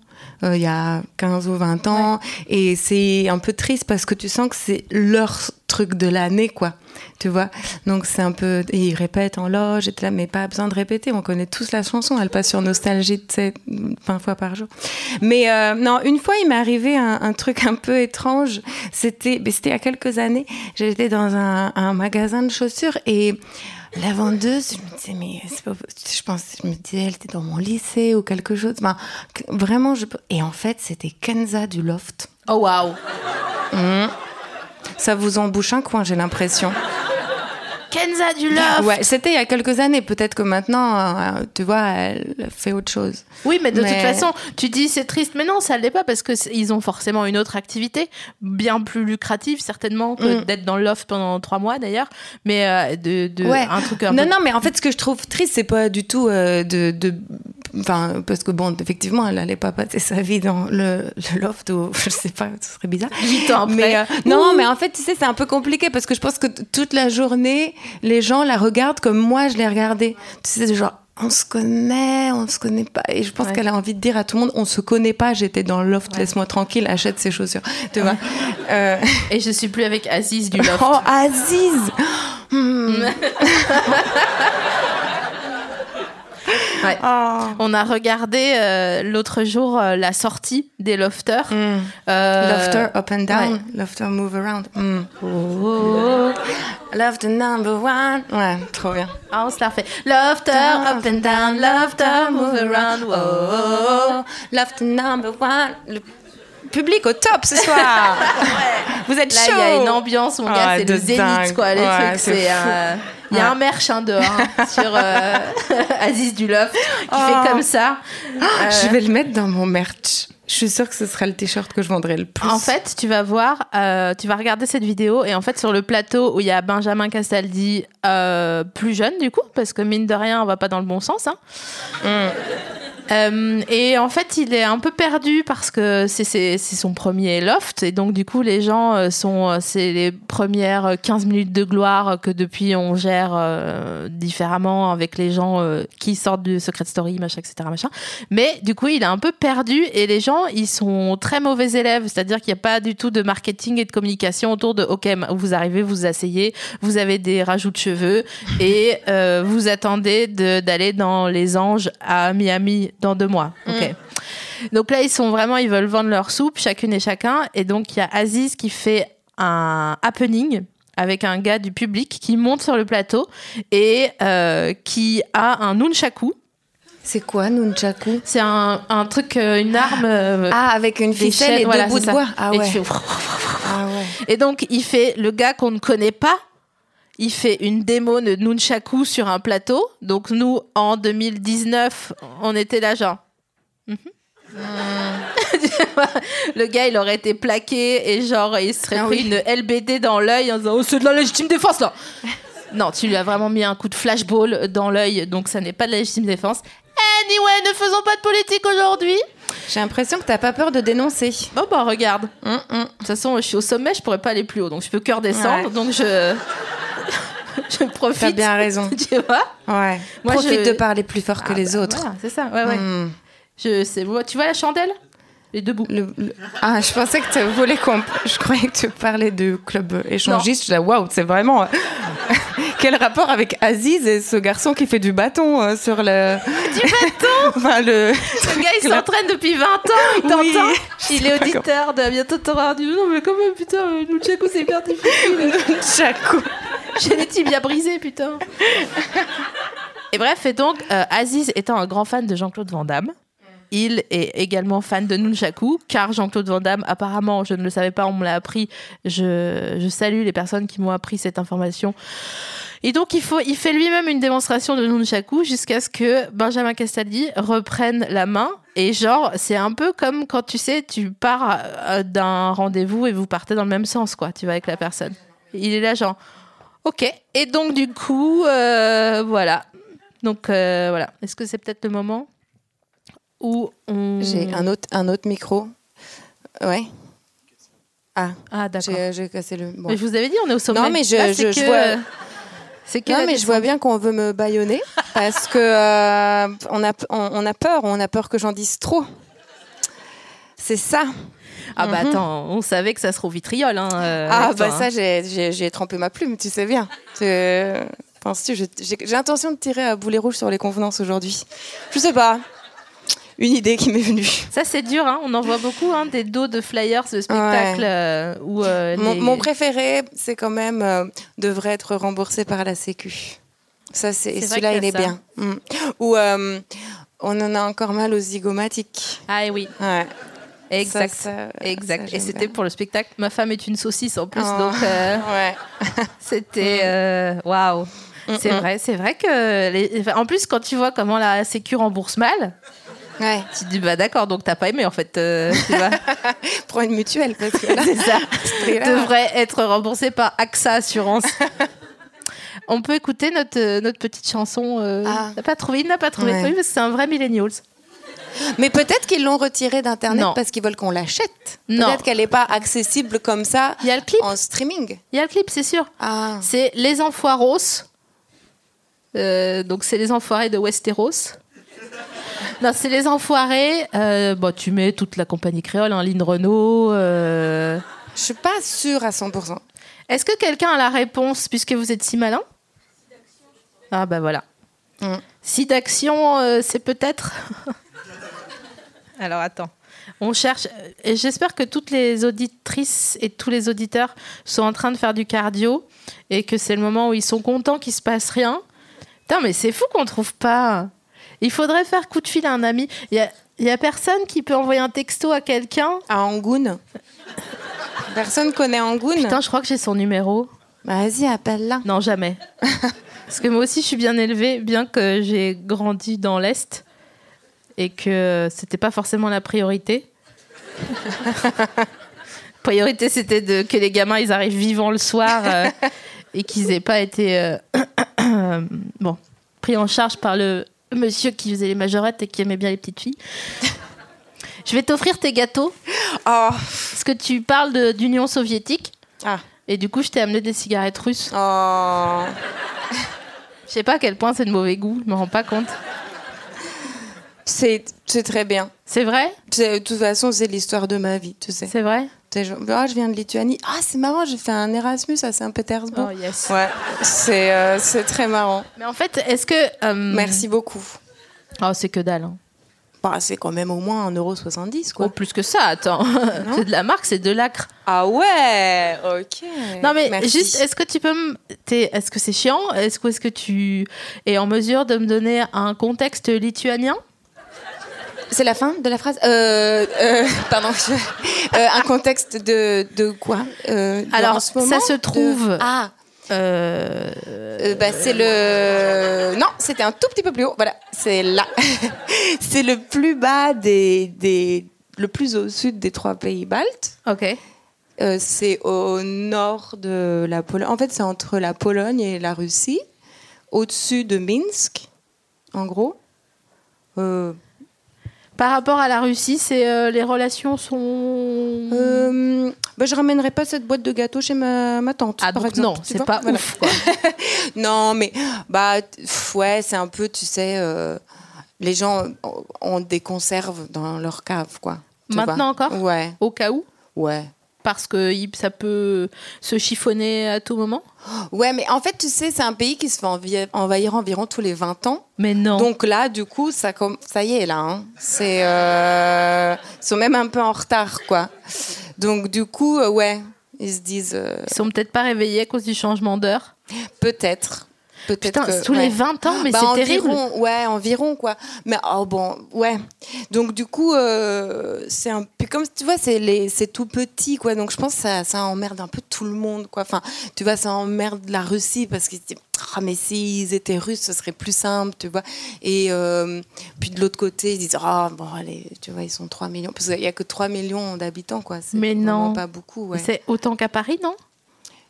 Euh, il y a 15 ou 20 ans. Et c'est un peu triste parce que tu sens que c'est leur truc de l'année quoi. Tu vois? Donc c'est un peu et ils répètent en loge et là mais pas besoin de répéter. On connaît tous la chanson. Elle passe sur nostalgie tu sais 20 fois par jour. Mais euh, non une fois il m'est arrivé un, un truc un peu étrange. C'était il y a quelques années. J'étais dans un, un magasin de chaussures et la vendeuse, je me disais, mais c'est pas, je pense, je me disais, elle était dans mon lycée ou quelque chose. Que- vraiment, je, et en fait, c'était Kenza du Loft. Oh waouh Ça vous embouche un coin, j'ai l'impression. Kenza du Love Ouais, c'était il y a quelques années. Peut-être que maintenant, euh, tu vois, elle fait autre chose. Oui, mais de Mais- toute façon, tu dis c'est triste, mais non, ça l'est pas parce que ils ont forcément une autre activité, bien plus lucrative certainement que Mm. d'être dans le loft pendant trois mois d'ailleurs, mais euh, de, de ouais. un truc un non, peu. non, mais en fait, ce que je trouve triste, c'est pas du tout euh, de, de, enfin, parce que bon, effectivement, elle allait pas passer sa vie dans le, le loft ou je sais pas, ce serait bizarre. Huit ans après. Mais euh, non, mais en fait, tu sais, c'est un peu compliqué parce que je pense que toute la journée, les gens la regardent comme moi je l'ai regardée. Tu sais, genre. On se connaît, on se connaît pas. Et je pense Ouais. qu'elle a envie de dire à tout le monde, on se connaît pas, j'étais dans le loft, laisse-moi tranquille, achète ses chaussures. Tu vois Euh, Et je suis plus avec Aziz du loft. Oh, Aziz Hmm. Ouais. Oh. On a regardé euh, l'autre jour euh, la sortie des lofters. Euh, Hmm. Lofter up and down, ouais. lofter move around. Hmm. Love the number one. Ouais, trop bien. Ah, on se la refait. Lofter, up and down, lofter, move around. Love the number one. Le public au top ce soir. Vous êtes Là, chaud. il y a une ambiance, mon gars, Ah, c'est le zénith, quoi. Les Ouais, trucs, c'est euh, Il y a un merch hein, dehors hein, sur euh, Aziz du Loft qui Oh. fait comme ça. Euh, Je vais le mettre dans mon merch. Je suis sûre que ce sera le t-shirt que je vendrai le plus. En fait, tu vas voir, euh, tu vas regarder cette vidéo et en fait sur le plateau où il y a Benjamin Castaldi euh, plus jeune du coup, parce que mine de rien, on va pas dans le bon sens. Hein. Euh, et en fait, il est un peu perdu parce que c'est son premier loft et donc du coup, les gens euh, sont euh, c'est les premières 15 minutes de gloire que depuis on gère différemment avec les gens qui sortent du Secret Story, machin, etc. Machin. Mais du coup, il est un peu perdu et les gens, ils sont très mauvais élèves. C'est-à-dire qu'il n'y a pas du tout de marketing et de communication autour de OK, vous arrivez, vous asseyez, vous avez des rajouts de cheveux et vous attendez de- d'aller dans les anges à Miami dans deux mois. OK. Donc là, ils sont vraiment, ils veulent vendre leur soupe, chacune et chacun. Et donc, il y a Aziz qui fait un happening avec un gars du public qui monte sur le plateau et euh, qui a un nunchaku. C'est quoi, Nunchaku? C'est un, un truc, euh, une arme. euh, Ah, avec une ficelle et deux voilà, bouts c'est de bois. Ah ouais. fais- Ah ouais. Et donc, il fait le gars qu'on ne connaît pas. Il fait une démo de Nunchaku sur un plateau. Donc, nous, en 2019, on était là, genre. Mhm. Le gars, il aurait été plaqué et genre, il serait Ah pris oui. une LBD dans l'œil en disant Oh, c'est de la légitime défense là Non, tu lui as vraiment mis un coup de flashball dans l'œil, donc ça n'est pas de la légitime défense. Anyway, ne faisons pas de politique aujourd'hui. J'ai l'impression que t'as pas peur de dénoncer. Bon, bah, regarde. Hum, hum. De toute façon, je suis au sommet, je pourrais pas aller plus haut, donc je peux que redescendre, Ouais. donc je je profite. T'as bien raison. Tu vois Ouais. Moi, Profite je- de parler plus fort que Ah, les bah, autres. voilà, c'est ça. Ouais, ouais. Hum. Je Tu vois la chandelle? Les deux bouts. Le- le- Ah, je pensais que tu voulais qu'on. Je croyais que tu parlais de club échangiste. Je disais, waouh, c'est vraiment. quel rapport avec Aziz et ce garçon qui fait du bâton euh, sur le. Du bâton Enfin, le. Le gars, il s'entraîne depuis 20 ans, il t'entend. Oui. Il est auditeur de Bientôt t'auras du Non, mais quand même, putain, euh, Nunchaku, c'est hyper difficile. Chaco. J'ai les tibias brisés, putain. Et bref, et donc, euh, Aziz étant un grand fan de Jean-Claude Van Damme, il est également fan de Nunchaku, car Jean-Claude Van Damme, apparemment, je ne le savais pas, on me l'a appris. Je, je salue les personnes qui m'ont appris cette information. Et donc, il, faut, il fait lui-même une démonstration de Nunchaku jusqu'à ce que Benjamin Castaldi reprenne la main. Et genre, c'est un peu comme quand tu sais, tu pars euh, d'un rendez-vous et vous partez dans le même sens, quoi. Tu vas avec la personne. Il est là, genre, ok. Et donc, du coup, euh, voilà. Donc, euh, voilà. Est-ce que c'est peut-être le moment où on. J'ai un autre, un autre micro. Ouais. Ah, Ah, d'accord. j'ai j'ai cassé le. bon. Mais je vous avais dit, on est au sommet. Non, mais je- Là, je- je que- vois- C'est que Non, mais je vois bien qu'on veut me baïonner parce que euh, on, a, on, on a peur, on a peur que j'en dise trop. C'est ça. Ah bah attends, on savait que ça sera au vitriol. Hein, euh, ah, bah toi, ça, hein. j'ai- trempé ma plume, tu sais bien. Tu- Penses-tu J'ai l'intention de tirer à boulet rouge sur les convenances aujourd'hui. Je sais pas. Une idée qui m'est venue. Ça c'est dur, hein. on en voit beaucoup des dos de flyers de spectacles Ouais. euh, où euh, Mon, les- mon préféré, c'est quand même devrait être remboursé par la Sécu. Ça, c'est celui-là, il est ça. bien. Mm. Ou on en a encore mal aux zygomatiques. Ah oui, Ouais. Exact. Ça, ça- exact. ça, Et c'était pour le spectacle Ma femme est une saucisse en plus, Oh. donc euh, Ouais. c'était euh, waouh. C'est Mm, mm. vrai, c'est vrai que les... en plus quand tu vois comment la Sécu rembourse mal, Ouais. tu te dis bah d'accord donc t'as pas aimé en fait, euh, tu vois. Prends une mutuelle parce que là, ça. devrait être remboursé par AXA Assurance. On peut écouter notre, notre petite chanson. Euh, Ah. Il n'a pas trouvé, il n'a pas trouvé. Oui, parce que c'est un vrai millennials. Mais peut-être qu'ils l'ont retirée d'internet parce qu'ils veulent qu'on l'achète. Non. Peut-être qu'elle n'est pas accessible comme ça Il y a le clip. en streaming. Il y a le clip, c'est sûr. Ah. C'est Les Enfoiros. Euh, donc c'est les enfoirés de Westeros. Non, c'est les enfoirés. Euh, bon, tu mets toute la compagnie créole, hein, Lynn Renault. euh. Je suis pas sûre à 100%. Est-ce que quelqu'un a la réponse puisque vous êtes si malin? Ah bah voilà. Mm. Si d'action, euh, c'est peut-être? Alors attends. On cherche. euh, Et j'espère que toutes les auditrices et tous les auditeurs sont en train de faire du cardio et que c'est le moment où ils sont contents qu'il se passe rien. Putain, mais c'est fou qu'on trouve pas. Il faudrait faire coup de fil à un ami. Il y a, il y a personne qui peut envoyer un texto à quelqu'un. À Angoun. Personne connaît Angoun. Putain, je crois que j'ai son numéro. Bah, Vas-y, appelle-la. Non, jamais. Parce que moi aussi, je suis bien élevée, bien que j'ai grandi dans l'Est et que c'était pas forcément la priorité. priorité, c'était de, que les gamins, ils arrivent vivants le soir euh, et qu'ils aient pas été euh, bon, pris en charge par le monsieur qui faisait les majorettes et qui aimait bien les petites filles. Je vais t'offrir tes gâteaux Oh. parce que tu parles de- d'Union soviétique Ah. et du coup, je t'ai amené des cigarettes russes. Oh. Je sais pas à quel point c'est de mauvais goût, je me rends pas compte. C'est très bien. C'est vrai? De toute façon, c'est l'histoire de ma vie, tu sais. C'est vrai? Ah, je viens de Lituanie. Ah, c'est marrant, j'ai fait un Erasmus à Saint-Pétersbourg. Oh yes. Ouais, c'est euh, très marrant. Mais en fait, est-ce que. euh, Merci beaucoup. Oh, c'est que dalle. hein. Bah, c'est quand même au moins 1,70€, Oh, quoi. plus que ça, attends. c'est de la marque, c'est de l'acre. Ah ouais, ok. Non, mais Merci. juste, est-ce que tu peux me. Est-ce que c'est chiant? Est-ce que, est-ce que tu es en mesure de me donner un contexte lituanien? C'est la fin de la phrase euh, euh, Pardon. je- euh, un contexte de, de quoi Euh, de- Alors, moment, ça se de- trouve- Ah, Euh, euh, bah, c'est le. Non, c'était un tout petit peu plus haut. Voilà, c'est là. c'est le plus bas des, des. Le plus au sud des trois pays baltes. Ok. C'est au nord de la Pologne. En fait, c'est entre la Pologne et la Russie, au-dessus de Minsk, en gros. Par rapport à la Russie, c'est euh, les relations sont. euh, bah, je ramènerai pas cette boîte de gâteaux chez ma, ma tante. ah, par donc exemple, non, c'est pas voilà. ouf, quoi. Non, mais bah pff, ouais, c'est un peu, tu sais, euh, les gens ont des conserves dans leur cave, quoi. Maintenant encore? Ouais, Au cas où? Ouais. Parce que ça peut se chiffonner à tout moment? Ouais, mais en fait, tu sais, c'est un pays qui se fait envahir environ tous les 20 ans. Mais non. Donc là, du coup, ça, y est, là. hein. C'est, euh, Ils sont même un peu en retard, quoi. Donc, du coup, euh, ouais, ils se disent euh, Ils sont peut-être pas réveillés à cause du changement d'heure? peut-être. Peut-être que- tous ouais. les 20 ans, mais Bah, c'est terrible. environ, Ouais, environ, quoi. Mais oh, bon, ouais. Donc, du coup, euh, c'est un peu comme, tu vois, c'est les- c'est tout petit, quoi. Donc, je pense que ça, ça emmerde un peu tout le monde, quoi. Enfin, tu vois, ça emmerde la Russie parce qu'ils se disent, ah, mais s'ils étaient russes, ce serait plus simple, tu vois. Et euh, puis, de l'autre côté, ils disent, ah, bon, allez, tu vois, ils sont 3 millions. Parce qu'il n'y a que 3 millions d'habitants, quoi. Mais non. pas beaucoup, ouais. C'est autant qu'à Paris, non?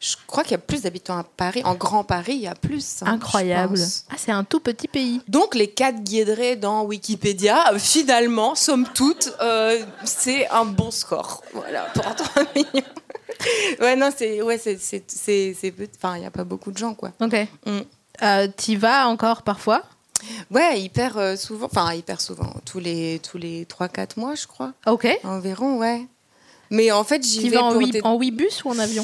Je crois qu'il y a plus d'habitants à Paris. En Grand Paris, il y a plus. hein, Incroyable. Ah, c'est un tout petit pays. Donc les quatre guédrés dans Wikipédia, euh, finalement, somme toute, euh, c'est un bon score. Voilà, pour 3 millions. ouais, non, c'est... Ouais, c'est... c'est, c'est, c'est peu- Enfin, il n'y a pas beaucoup de gens, quoi. Ok. Mm. Euh, T'y vas encore parfois? Ouais, hyper souvent. Enfin, hyper souvent. Tous les, tous les 3-4 mois, je crois. Ok. Environ, ouais. Mais en fait, j'y vais en, des... en Webus ou en avion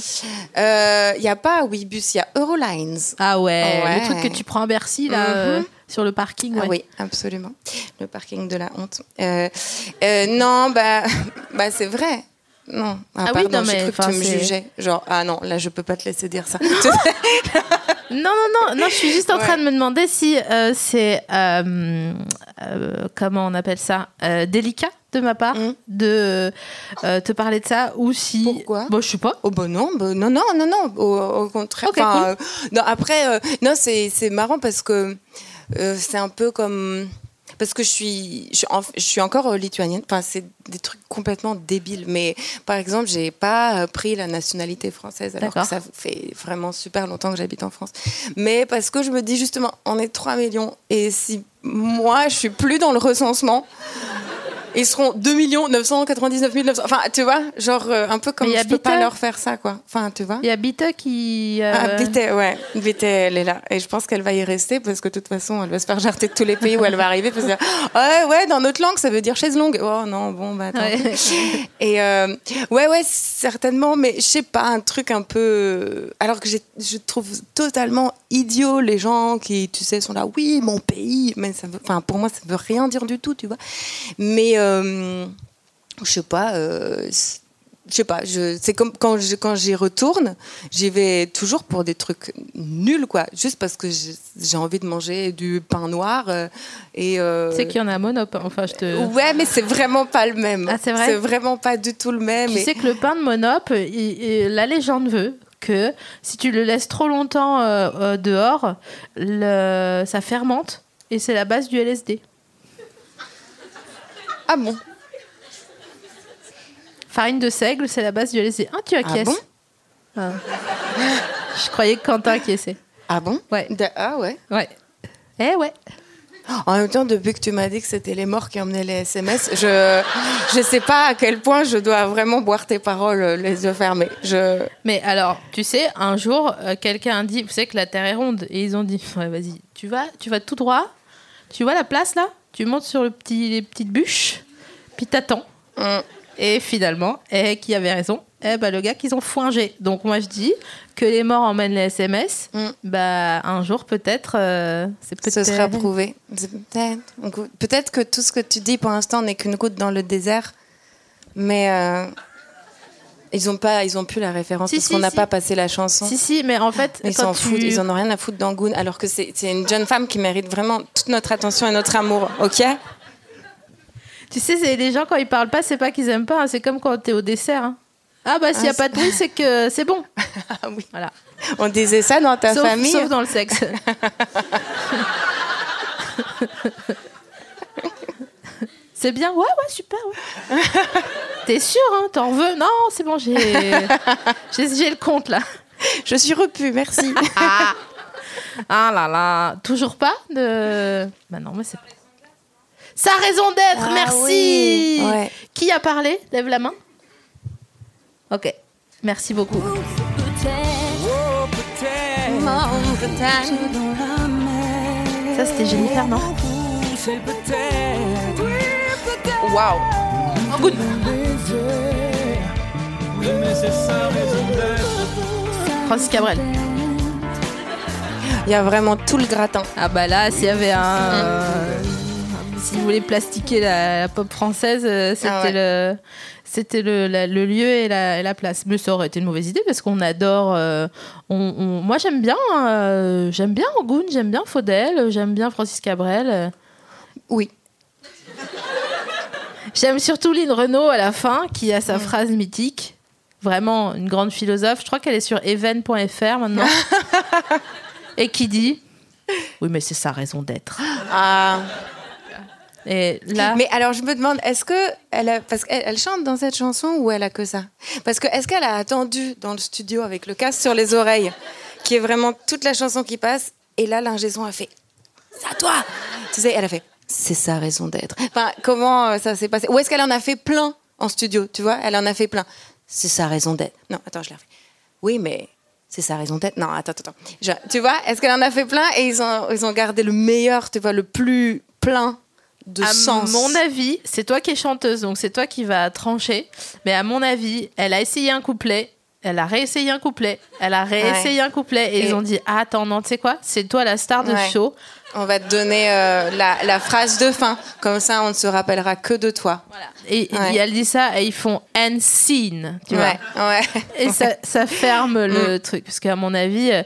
Il n'y a pas Webus, il y a Eurolines. Ah ouais, Ouais. le truc que tu prends à Bercy, là, Mhm. euh, sur le parking. Ouais. Ah oui, absolument. Le parking de la honte. Euh, euh, non, bah, bah c'est vrai. Non. Ah, Ah oui, pardon, non, j'ai mais, cru que tu me jugeais. Genre, ah non, là, je peux pas te laisser dire ça. Non, non, non, non, je suis juste en Ouais. train de me demander si euh, c'est, euh, euh, comment on appelle ça, euh, délicat de ma part Mhm. de euh, te parler de ça ou si. Pourquoi? Bon, je sais pas. Oh bah non, bah non, non, non, non, au, au contraire. Euh, non, après, euh, non, c'est c'est marrant parce que c'est un peu comme parce que je suis, je, suis en- je suis encore lituanienne. Enfin, c'est des trucs complètement débiles. Mais par exemple, j'ai pas pris la nationalité française alors que ça fait vraiment super longtemps que j'habite en France. Mais parce que je me dis justement, on est 3 millions et si moi je suis plus dans le recensement. Ils seront 2 999 900. Enfin, tu vois, genre euh, un peu comme Mais je peux pas leur faire ça, quoi. Enfin, tu vois. Il y a Bita qui. euh, Ah, Bité, ouais. Bité, elle est là. Et je pense qu'elle va y rester parce que de toute façon, elle va se faire jarter de tous les pays où elle va arriver. Parce que, ouais, ouais, dans notre langue, ça veut dire chaise longue. Oh non, bon, bah attends. Ouais. Et euh, ouais, ouais, certainement, mais je sais pas, un truc un peu. Alors que je trouve totalement idiot les gens qui, tu sais, sont là, oui, mon pays. Mais ça veut, enfin, pour moi, ça veut rien dire du tout, tu vois. Mais euh, je sais pas. euh, je sais pas, c'est comme quand je, quand j'y retourne, j'y vais toujours pour des trucs nuls, quoi. Juste parce que j'ai, envie de manger du pain noir. euh, et, euh, Tu sais qu'il y en a à Monop. hein. Enfin, je te. Ouais, mais c'est vraiment pas le même. Ah, c'est vrai C'est vraiment pas du tout le même. Tu Et- sais que le pain de Monop, il- il- la légende veut que si tu le laisses trop longtemps euh, euh, dehors, le- ça fermente et c'est la base du LSD. Ah bon Farine de seigle, c'est la base du LSD. Ah, tu acquiesces bon Ah. Je croyais que Quentin acquiesçait. Ah bon Ouais. De- Ah ouais. Ouais. Eh ouais. En même temps, depuis que tu m'as dit que c'était les morts qui emmenaient les SMS, je je sais pas à quel point je dois vraiment boire tes paroles les yeux fermés. Je Mais alors, tu sais, un jour, euh, quelqu'un a dit, vous savez que la Terre est ronde, et ils ont dit, ouais, vas-y, tu vas, tu vas tout droit, tu vois la place là, tu montes sur le petit, les petites bûches, puis t'attends. Mm. Et finalement, et qui avait raison Eh ben, le gars qu'ils ont foingé. Donc moi je dis que les morts emmènent les SMS. Mm. Bah un jour peut-être, euh, c'est peut-être. ce sera prouvé. Peut-être que tout ce que tu dis pour l'instant n'est qu'une goutte dans le désert, mais euh, ils ont pas, ils ont plus la référence Si, parce si, qu'on n'a si. pas passé la chanson. Si si, mais en fait, Ils s'en tu... foutent, ils en ont rien à foutre d'Angoun, alors que c'est une jeune femme qui mérite vraiment toute notre attention et notre amour, ok? Tu sais, les gens quand ils parlent pas, c'est pas qu'ils aiment pas, hein, c'est comme quand t'es au dessert. hein. Ah bah s'il y a Ah, pas de bruit, c'est que c'est bon. Ah oui. Voilà. On disait ça dans ta sauf, famille sauf dans le sexe. c'est bien, ouais, ouais, super. ouais. T'es sûr, hein T'en veux? Non, c'est bon, j'ai, j'ai, j'ai le compte là. Je suis repue, merci. Ah. ah là là, toujours pas de. Bah non, mais c'est. Ça a raison d'être, Ah merci. oui, ouais. Qui a parlé? Lève la main. Ok, merci beaucoup. Ça c'était Jennifer, non? Waouh Oh, good. Francis Cabrel. Il y a vraiment tout le gratin. Ah bah là, s'il y avait un... euh, si vous voulez plastiquer la, la pop française, euh, c'était Ah ouais. le... C'était le, lieu et la, et la place. Mais ça aurait été une mauvaise idée parce qu'on adore. euh, on, on- moi, j'aime bien. euh, j'aime bien Ogun, j'aime bien Faudel, j'aime bien Francis Cabrel. Oui. J'aime surtout Lynn Renault à la fin, qui a sa phrase mythique. Vraiment une grande philosophe. Je crois qu'elle est sur even.fr maintenant. et qui dit Oui, mais c'est sa raison d'être. Ah. Et là. Mais alors, je me demande, est-ce que elle a, parce qu'elle elle chante dans cette chanson ou elle a que ça? Parce que est-ce qu'elle a attendu dans le studio avec le casque sur les oreilles, qui est vraiment toute la chanson qui passe, et là l'ingé a fait, c'est à toi. Tu sais, elle a fait, c'est sa raison d'être. Enfin, comment euh, ça s'est passé? Ou est-ce qu'elle en a fait plein en studio Tu vois, elle en a fait plein. C'est sa raison d'être. Non, attends, je l'ai refait. Oui, mais c'est sa raison d'être. Non, attends, attends. Je- tu vois, est-ce qu'elle en a fait plein et ils ont, ils ont gardé le meilleur, tu vois, le plus plein de à sens? mon avis, c'est toi qui es chanteuse, donc c'est toi qui vas trancher. Mais à mon avis, elle a essayé un couplet, elle a réessayé un couplet, elle a réessayé un couplet, et, Et- ils ont dit ah, Attends, non, tu sais quoi? C'est toi la star de Ouais. show. On va te donner euh, la, la phrase de fin. Comme ça, on ne se rappellera que de toi. Et, Ouais. et elle dit ça, et ils font end scene, tu vois. ouais. Et ça, ça ferme le Mm. truc. Parce qu'à mon avis, euh,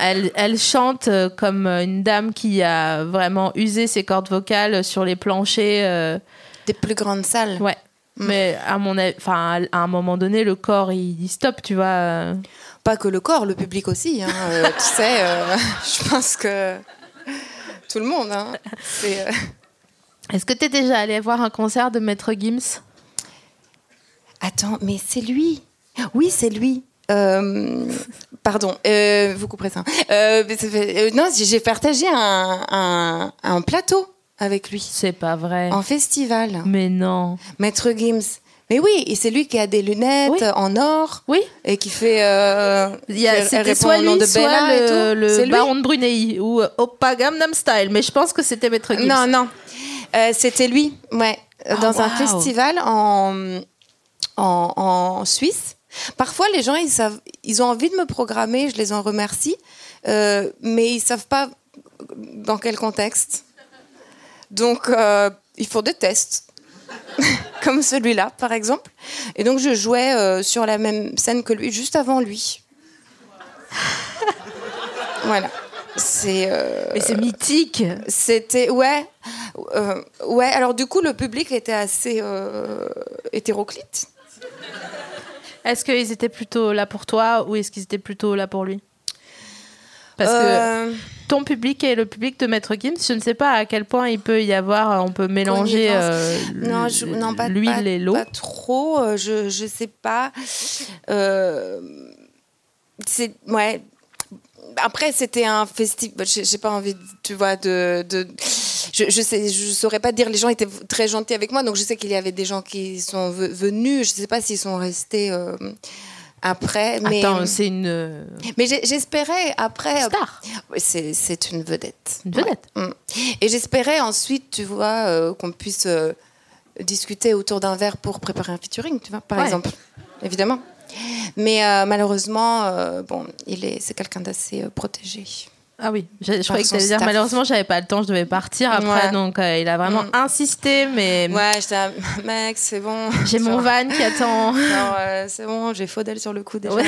elle, elle chante euh, comme une dame qui a vraiment usé ses cordes vocales sur les planchers. Des plus grandes salles. ouais. Mm. Mais à mon avis, enfin, à un moment donné, le corps, il dit stop, tu vois. Pas que le corps, le public aussi. hein. Tu sais, je pense que tout le monde. hein. Euh, Est-ce que tu es déjà allé voir un concert de Maître Gims? Attends, mais c'est lui. Oui, c'est lui. Euh, pardon, euh, vous couperez ça. Non, j'ai j'ai partagé un, un- un plateau avec lui C'est pas vrai. en festival. Mais non. Maître Gims. Mais oui, et c'est lui qui a des lunettes Oui. en or Oui. et qui fait. euh, Il y a- C'était soit lui, de soit le, le baron de Brunei ou euh, Oppa Gangnam Style. Mais je pense que c'était Maître Gims. Non, non. Euh, C'était lui, ouais, Oh, dans un festival en, en, en Suisse. Parfois, les gens, ils, savent, ils ont envie de me programmer, je les en remercie, euh, mais ils savent pas dans quel contexte. Donc, il faut des tests, comme celui-là, par exemple. Et donc, je jouais euh, sur la même scène que lui, juste avant lui. voilà. C'est. euh, Mais c'est mythique. c'était ouais, euh, ouais. Alors du coup, le public était assez euh, hétéroclite. Est-ce qu'ils étaient plutôt là pour toi ou est-ce qu'ils étaient plutôt là pour lui? Parce que Euh, ton public et le public de Maître Gims, je ne sais pas à quel point il peut y avoir, on peut mélanger euh, non, je, non, pas, l'huile pas- et l'eau. Pas trop. euh, Je je sais pas. Euh, c'est ouais. Après, c'était un festival. J'ai pas envie, tu vois, de. de je, je sais, je saurais pas dire. Les gens étaient très gentils avec moi, donc je sais qu'il y avait des gens qui sont ve- venus. Je sais pas s'ils sont restés euh, après. Mais, Attends, c'est une euh, mais j'espérais après. star, Ouais, C'est une vedette. une vedette. Mm. Et j'espérais ensuite, tu vois, euh, qu'on puisse euh, discuter autour d'un verre pour préparer un featuring, tu vois, par Ouais. exemple. Évidemment. Mais euh, malheureusement, euh, bon, il est, c'est quelqu'un d'assez euh, protégé. Ah oui, je, je croyais que tu allais dire malheureusement j'avais pas le temps, je devais partir après, Ouais. donc euh, il a vraiment Mm. insisté, mais Ouais, j'étais, un- mec, c'est bon. j'ai mon van qui attend. euh, c'est bon, j'ai Faudel sur le coup déjà. Ouais.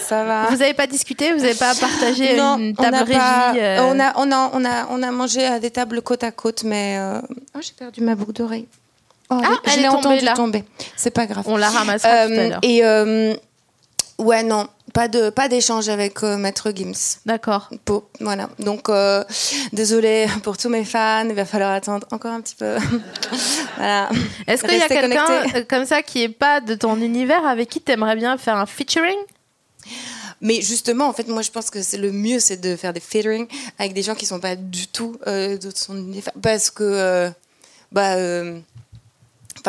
Ça va. Vous avez pas discuté, vous avez pas partagé non, une on table n'a régie pas- euh, on, a, on, a, on, a, on a mangé à des tables côte à côte, mais. euh, Oh, j'ai perdu ma boucle d'oreille. Oh, Ah, elle est tombée, entendu là. tomber. C'est pas grave. On la ramassera tout à Euh, l'heure. et euh, ouais, non, pas de pas d'échange avec euh, Maître Gims. D'accord. Voilà. Donc euh, désolé pour tous mes fans, il va falloir attendre encore un petit peu. voilà. Est-ce qu'il y a quelqu'un euh, comme ça qui est pas de ton univers avec qui t'aimerais bien faire un featuring? Mais justement, en fait, moi, je pense que c'est le mieux, c'est de faire des featuring avec des gens qui sont pas du tout euh, de son univers, parce que bah,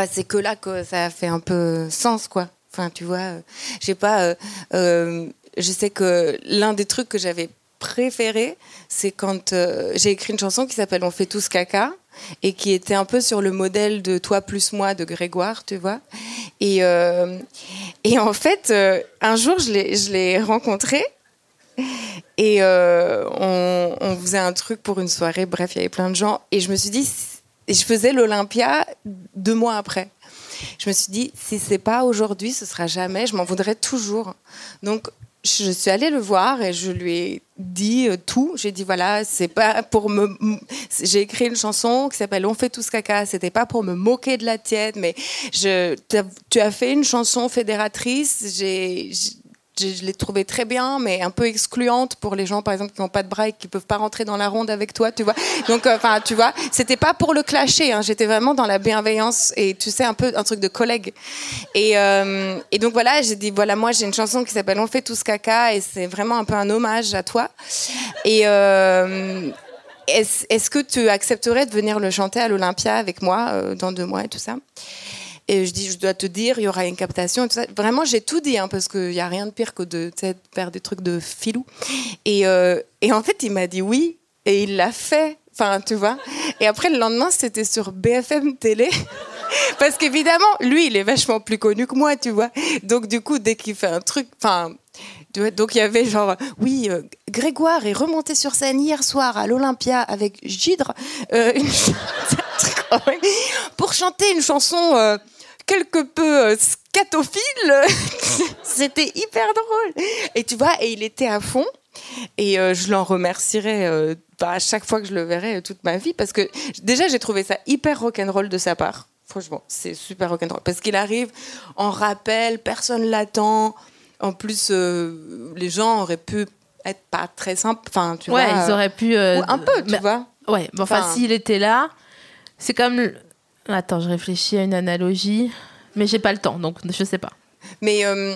c'est que là que ça fait un peu sens, quoi. Tu vois, euh, je sais pas. euh, euh, je sais que l'un des trucs que j'avais préférées, c'est quand j'ai écrit une chanson qui s'appelle On fait tous caca et qui était un peu sur le modèle de Toi plus moi de Grégoire, tu vois. Et, et en fait, un jour, je l'ai- rencontré et on, faisait un truc pour une soirée. Bref, il y avait plein de gens. Et je me suis dit, je faisais l'Olympia deux mois après. Je me suis dit, si c'est pas aujourd'hui, ce sera jamais. Je m'en voudrais toujours. Donc, je suis allée le voir et je lui ai dit euh, tout. J'ai dit voilà, c'est pas pour me. J'ai écrit une chanson qui s'appelle On fait tous caca. C'était pas pour me moquer de la tienne, mais je, tu as fait une chanson fédératrice. J'ai. Je, l'ai trouvée très bien, mais un peu excluante pour les gens, par exemple, qui n'ont pas de bras et qui peuvent pas rentrer dans la ronde avec toi, tu vois. Donc, euh, enfin, tu vois, c'était pas pour le clasher. hein, J'étais vraiment dans la bienveillance et tu sais un peu un truc de collègue. Et, euh, et donc voilà, j'ai dit voilà, moi j'ai une chanson qui s'appelle On fait tous caca et c'est vraiment un peu un hommage à toi. Et euh, est-ce que tu accepterais de venir le chanter à l'Olympia avec moi dans deux mois et tout ça? Et je dis, je dois te dire, il y aura une captation. Vraiment, j'ai tout dit, hein, parce qu'il n'y a rien de pire que de faire des trucs de filou. Et, euh, et en fait, il m'a dit oui, et il l'a fait. Enfin, tu vois. Et après, le lendemain, c'était sur BFM Télé. Parce qu'évidemment, lui, il est vachement plus connu que moi, tu vois. Donc, du coup, dès qu'il fait un truc, enfin, donc il y avait genre, oui, euh, Grégoire est remonté sur scène hier soir à l'Olympia avec Gidre euh, pour chanter une chanson euh, quelque peu euh, scatophile. C'était hyper drôle. Et tu vois, et il était à fond. Et euh, je l'en remercierai euh, bah, à chaque fois que je le verrai euh, toute ma vie parce que déjà j'ai trouvé ça hyper rock'n'roll de sa part. Franchement, c'est super rock'n'roll parce qu'il arrive en rappel, personne l'attend. En plus, les gens auraient pu être pas très simples. Enfin, tu ouais, vois. ils auraient pu. un peu, tu vois. Ouais, mais enfin, Enfin- s'il était là, c'est comme. Attends, je réfléchis à une analogie, mais j'ai pas le temps, donc je sais pas. Mais euh,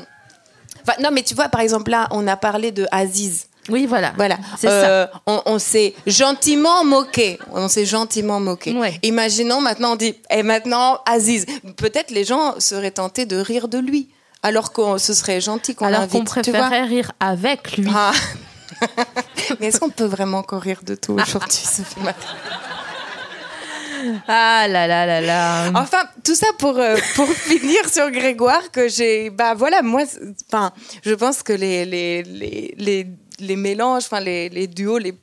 non, mais tu vois, par exemple là, on a parlé de Aziz. Oui, voilà. Voilà. Ça. Euh, On, on s'est gentiment moqué. On s'est gentiment moqué. Ouais. Imaginons maintenant, on dit, et maintenant, Aziz. Peut-être les gens seraient tentés de rire de lui. Alors qu'on ce serait gentil qu'on Alors qu'on préférait rire avec lui. Ah. Mais est-ce qu'on peut vraiment encore rire de tout aujourd'hui, Sophie Ah là là là là. Enfin, tout ça pour, euh, pour finir sur Grégoire, que j'ai. Bah voilà, moi, enfin, je pense que les, les, les, les, les mélanges, enfin, les, les duos les,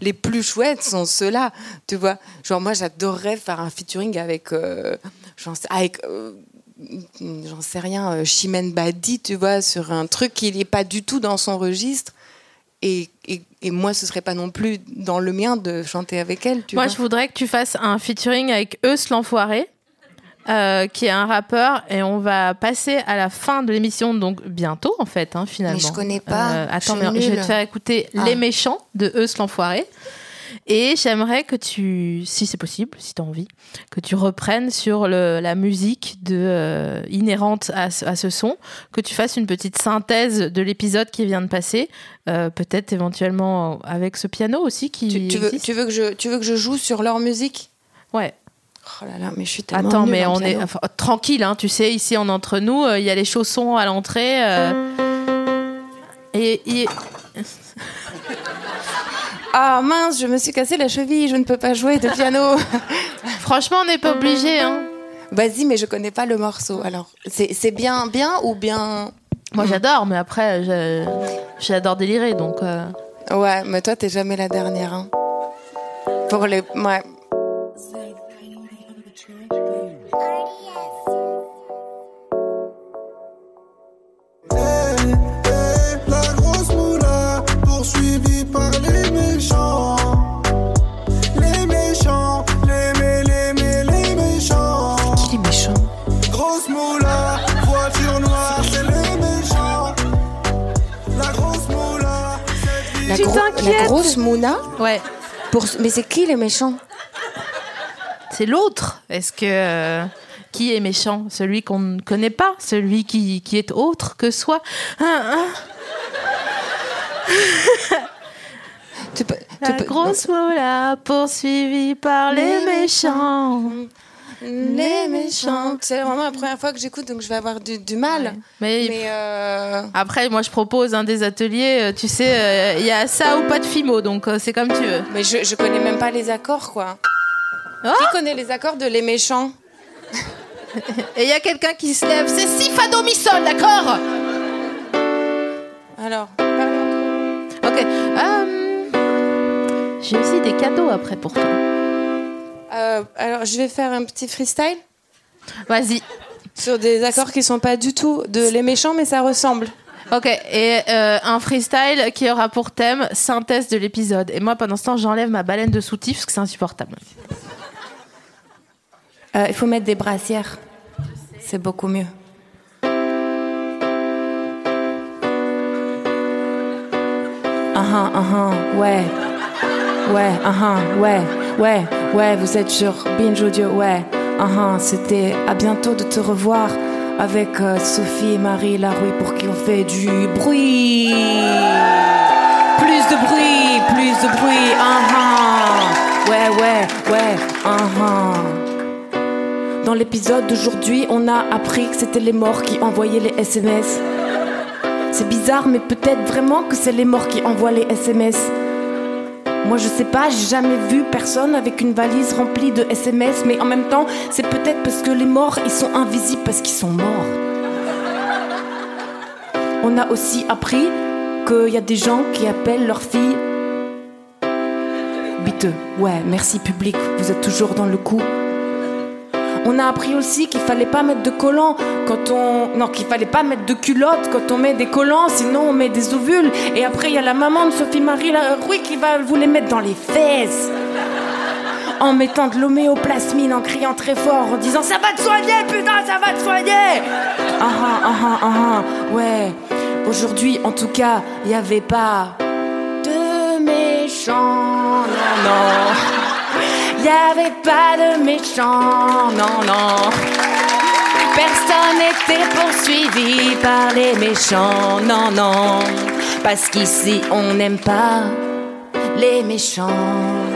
les plus chouettes sont ceux-là, tu vois. Genre, moi, j'adorerais faire un featuring avec. euh, sais, avec euh, j'en sais rien, euh, Chimène Badi, tu vois, sur un truc qui n'est pas du tout dans son registre. Et, et, et moi, ce serait pas non plus dans le mien de chanter avec elle, tu Moi, vois. je voudrais que tu fasses un featuring avec Eus l'enfoiré, euh, qui est un rappeur, et on va passer à la fin de l'émission, donc bientôt en fait, hein, finalement. Mais je connais pas, Euh, je attends, suis mais je vais te faire écouter Ah. Les Méchants de Eus l'enfoiré. Et j'aimerais que tu, si c'est possible, si tu as envie, que tu reprennes sur le, la musique de, euh, inhérente à, ce- à ce son, que tu fasses une petite synthèse de l'épisode qui vient de passer, euh, peut-être éventuellement avec ce piano aussi qui Tu, tu veux, existe. tu, veux que je, tu veux que je joue sur leur musique? Ouais. Oh là là, mais je suis tellement Attends, mais on est enfin, tranquille, hein, tu sais, ici on est entre nous, euh, il y a les chaussons à l'entrée. et, et- Ah mince, je me suis cassé la cheville, je ne peux pas jouer de piano. franchement, on n'est pas obligé. Hein. Vas-y, mais je connais pas le morceau. Alors, c'est bien, bien ou bien? Moi j'adore, mais après, je- j'adore délirer, donc. euh, Ouais, mais toi, t'es jamais la dernière. Hein. Pour les, ouais. La, grosse Mouna Ouais, pour... Mais c'est qui les méchants c'est l'autre. Est-ce que. euh, qui est méchant? Celui qu'on ne connaît pas Celui qui, qui est autre que soi Hein, hein Tu peux- tu La peux- grosse moula poursuivie par les méchants. Les méchants. C'est vraiment la première fois que j'écoute, donc je vais avoir du, du mal. Mais, Mais euh, après, moi, je propose un des ateliers. euh, Tu sais, euh, il y a ça ou pas de Fimo, donc euh, c'est comme tu veux. mais je, je connais même pas les accords, quoi. Ah Qui connaît les accords de Les méchants? Et il y a quelqu'un qui se lève. C'est si fa do mi sol, d'accord? Alors. Ok. euh, J'ai aussi des cadeaux après pour toi. Euh, alors, je vais faire un petit freestyle Vas-y. sur des accords qui sont pas du tout de Les méchants, mais ça ressemble. Ok, et euh, un freestyle qui aura pour thème synthèse de l'épisode. Et moi, pendant ce temps, j'enlève ma baleine de soutif parce que c'est insupportable. Euh, il faut mettre des brassières. C'est beaucoup mieux. Ah ah ah ah, ouais. Ouais, ah ah, ouais, ouais, ouais, vous êtes sur Binge Audio, ouais. Ah, c'était à bientôt de te revoir avec euh, Sophie et Marie Larouille pour qui on fait du bruit. Plus de bruit, plus de bruit, ah ah. Ouais, ouais, ouais, ah. Dans l'épisode d'aujourd'hui, on a appris que c'était les morts qui envoyaient les SMS. C'est bizarre, mais peut-être vraiment que c'est les morts qui envoient les SMS. Moi, je sais pas, j'ai jamais vu personne avec une valise remplie de SMS, mais en même temps, c'est peut-être parce que les morts, ils sont invisibles parce qu'ils sont morts. On a aussi appris qu'il y a des gens qui appellent leur fille biteux. Ouais, merci public, vous êtes toujours dans le coup. On a appris aussi qu'il fallait pas mettre de collants quand on. Non, qu'il fallait pas mettre de culottes quand on met des collants, sinon on met des ovules. Et après, il y a la maman de Sophie-Marie Larouille qui va vous les mettre dans les fesses. En mettant de l'homéoplasmine, en criant très fort, en disant Ça va te soigner, putain, ça va te soigner ah ah ah ah ah, ouais. Aujourd'hui, en tout cas, il n'y avait pas de méchants, non, non. Y avait pas de méchants, non, non. Personne n'était poursuivi par les méchants, non, non. Parce qu'ici, on n'aime pas les méchants.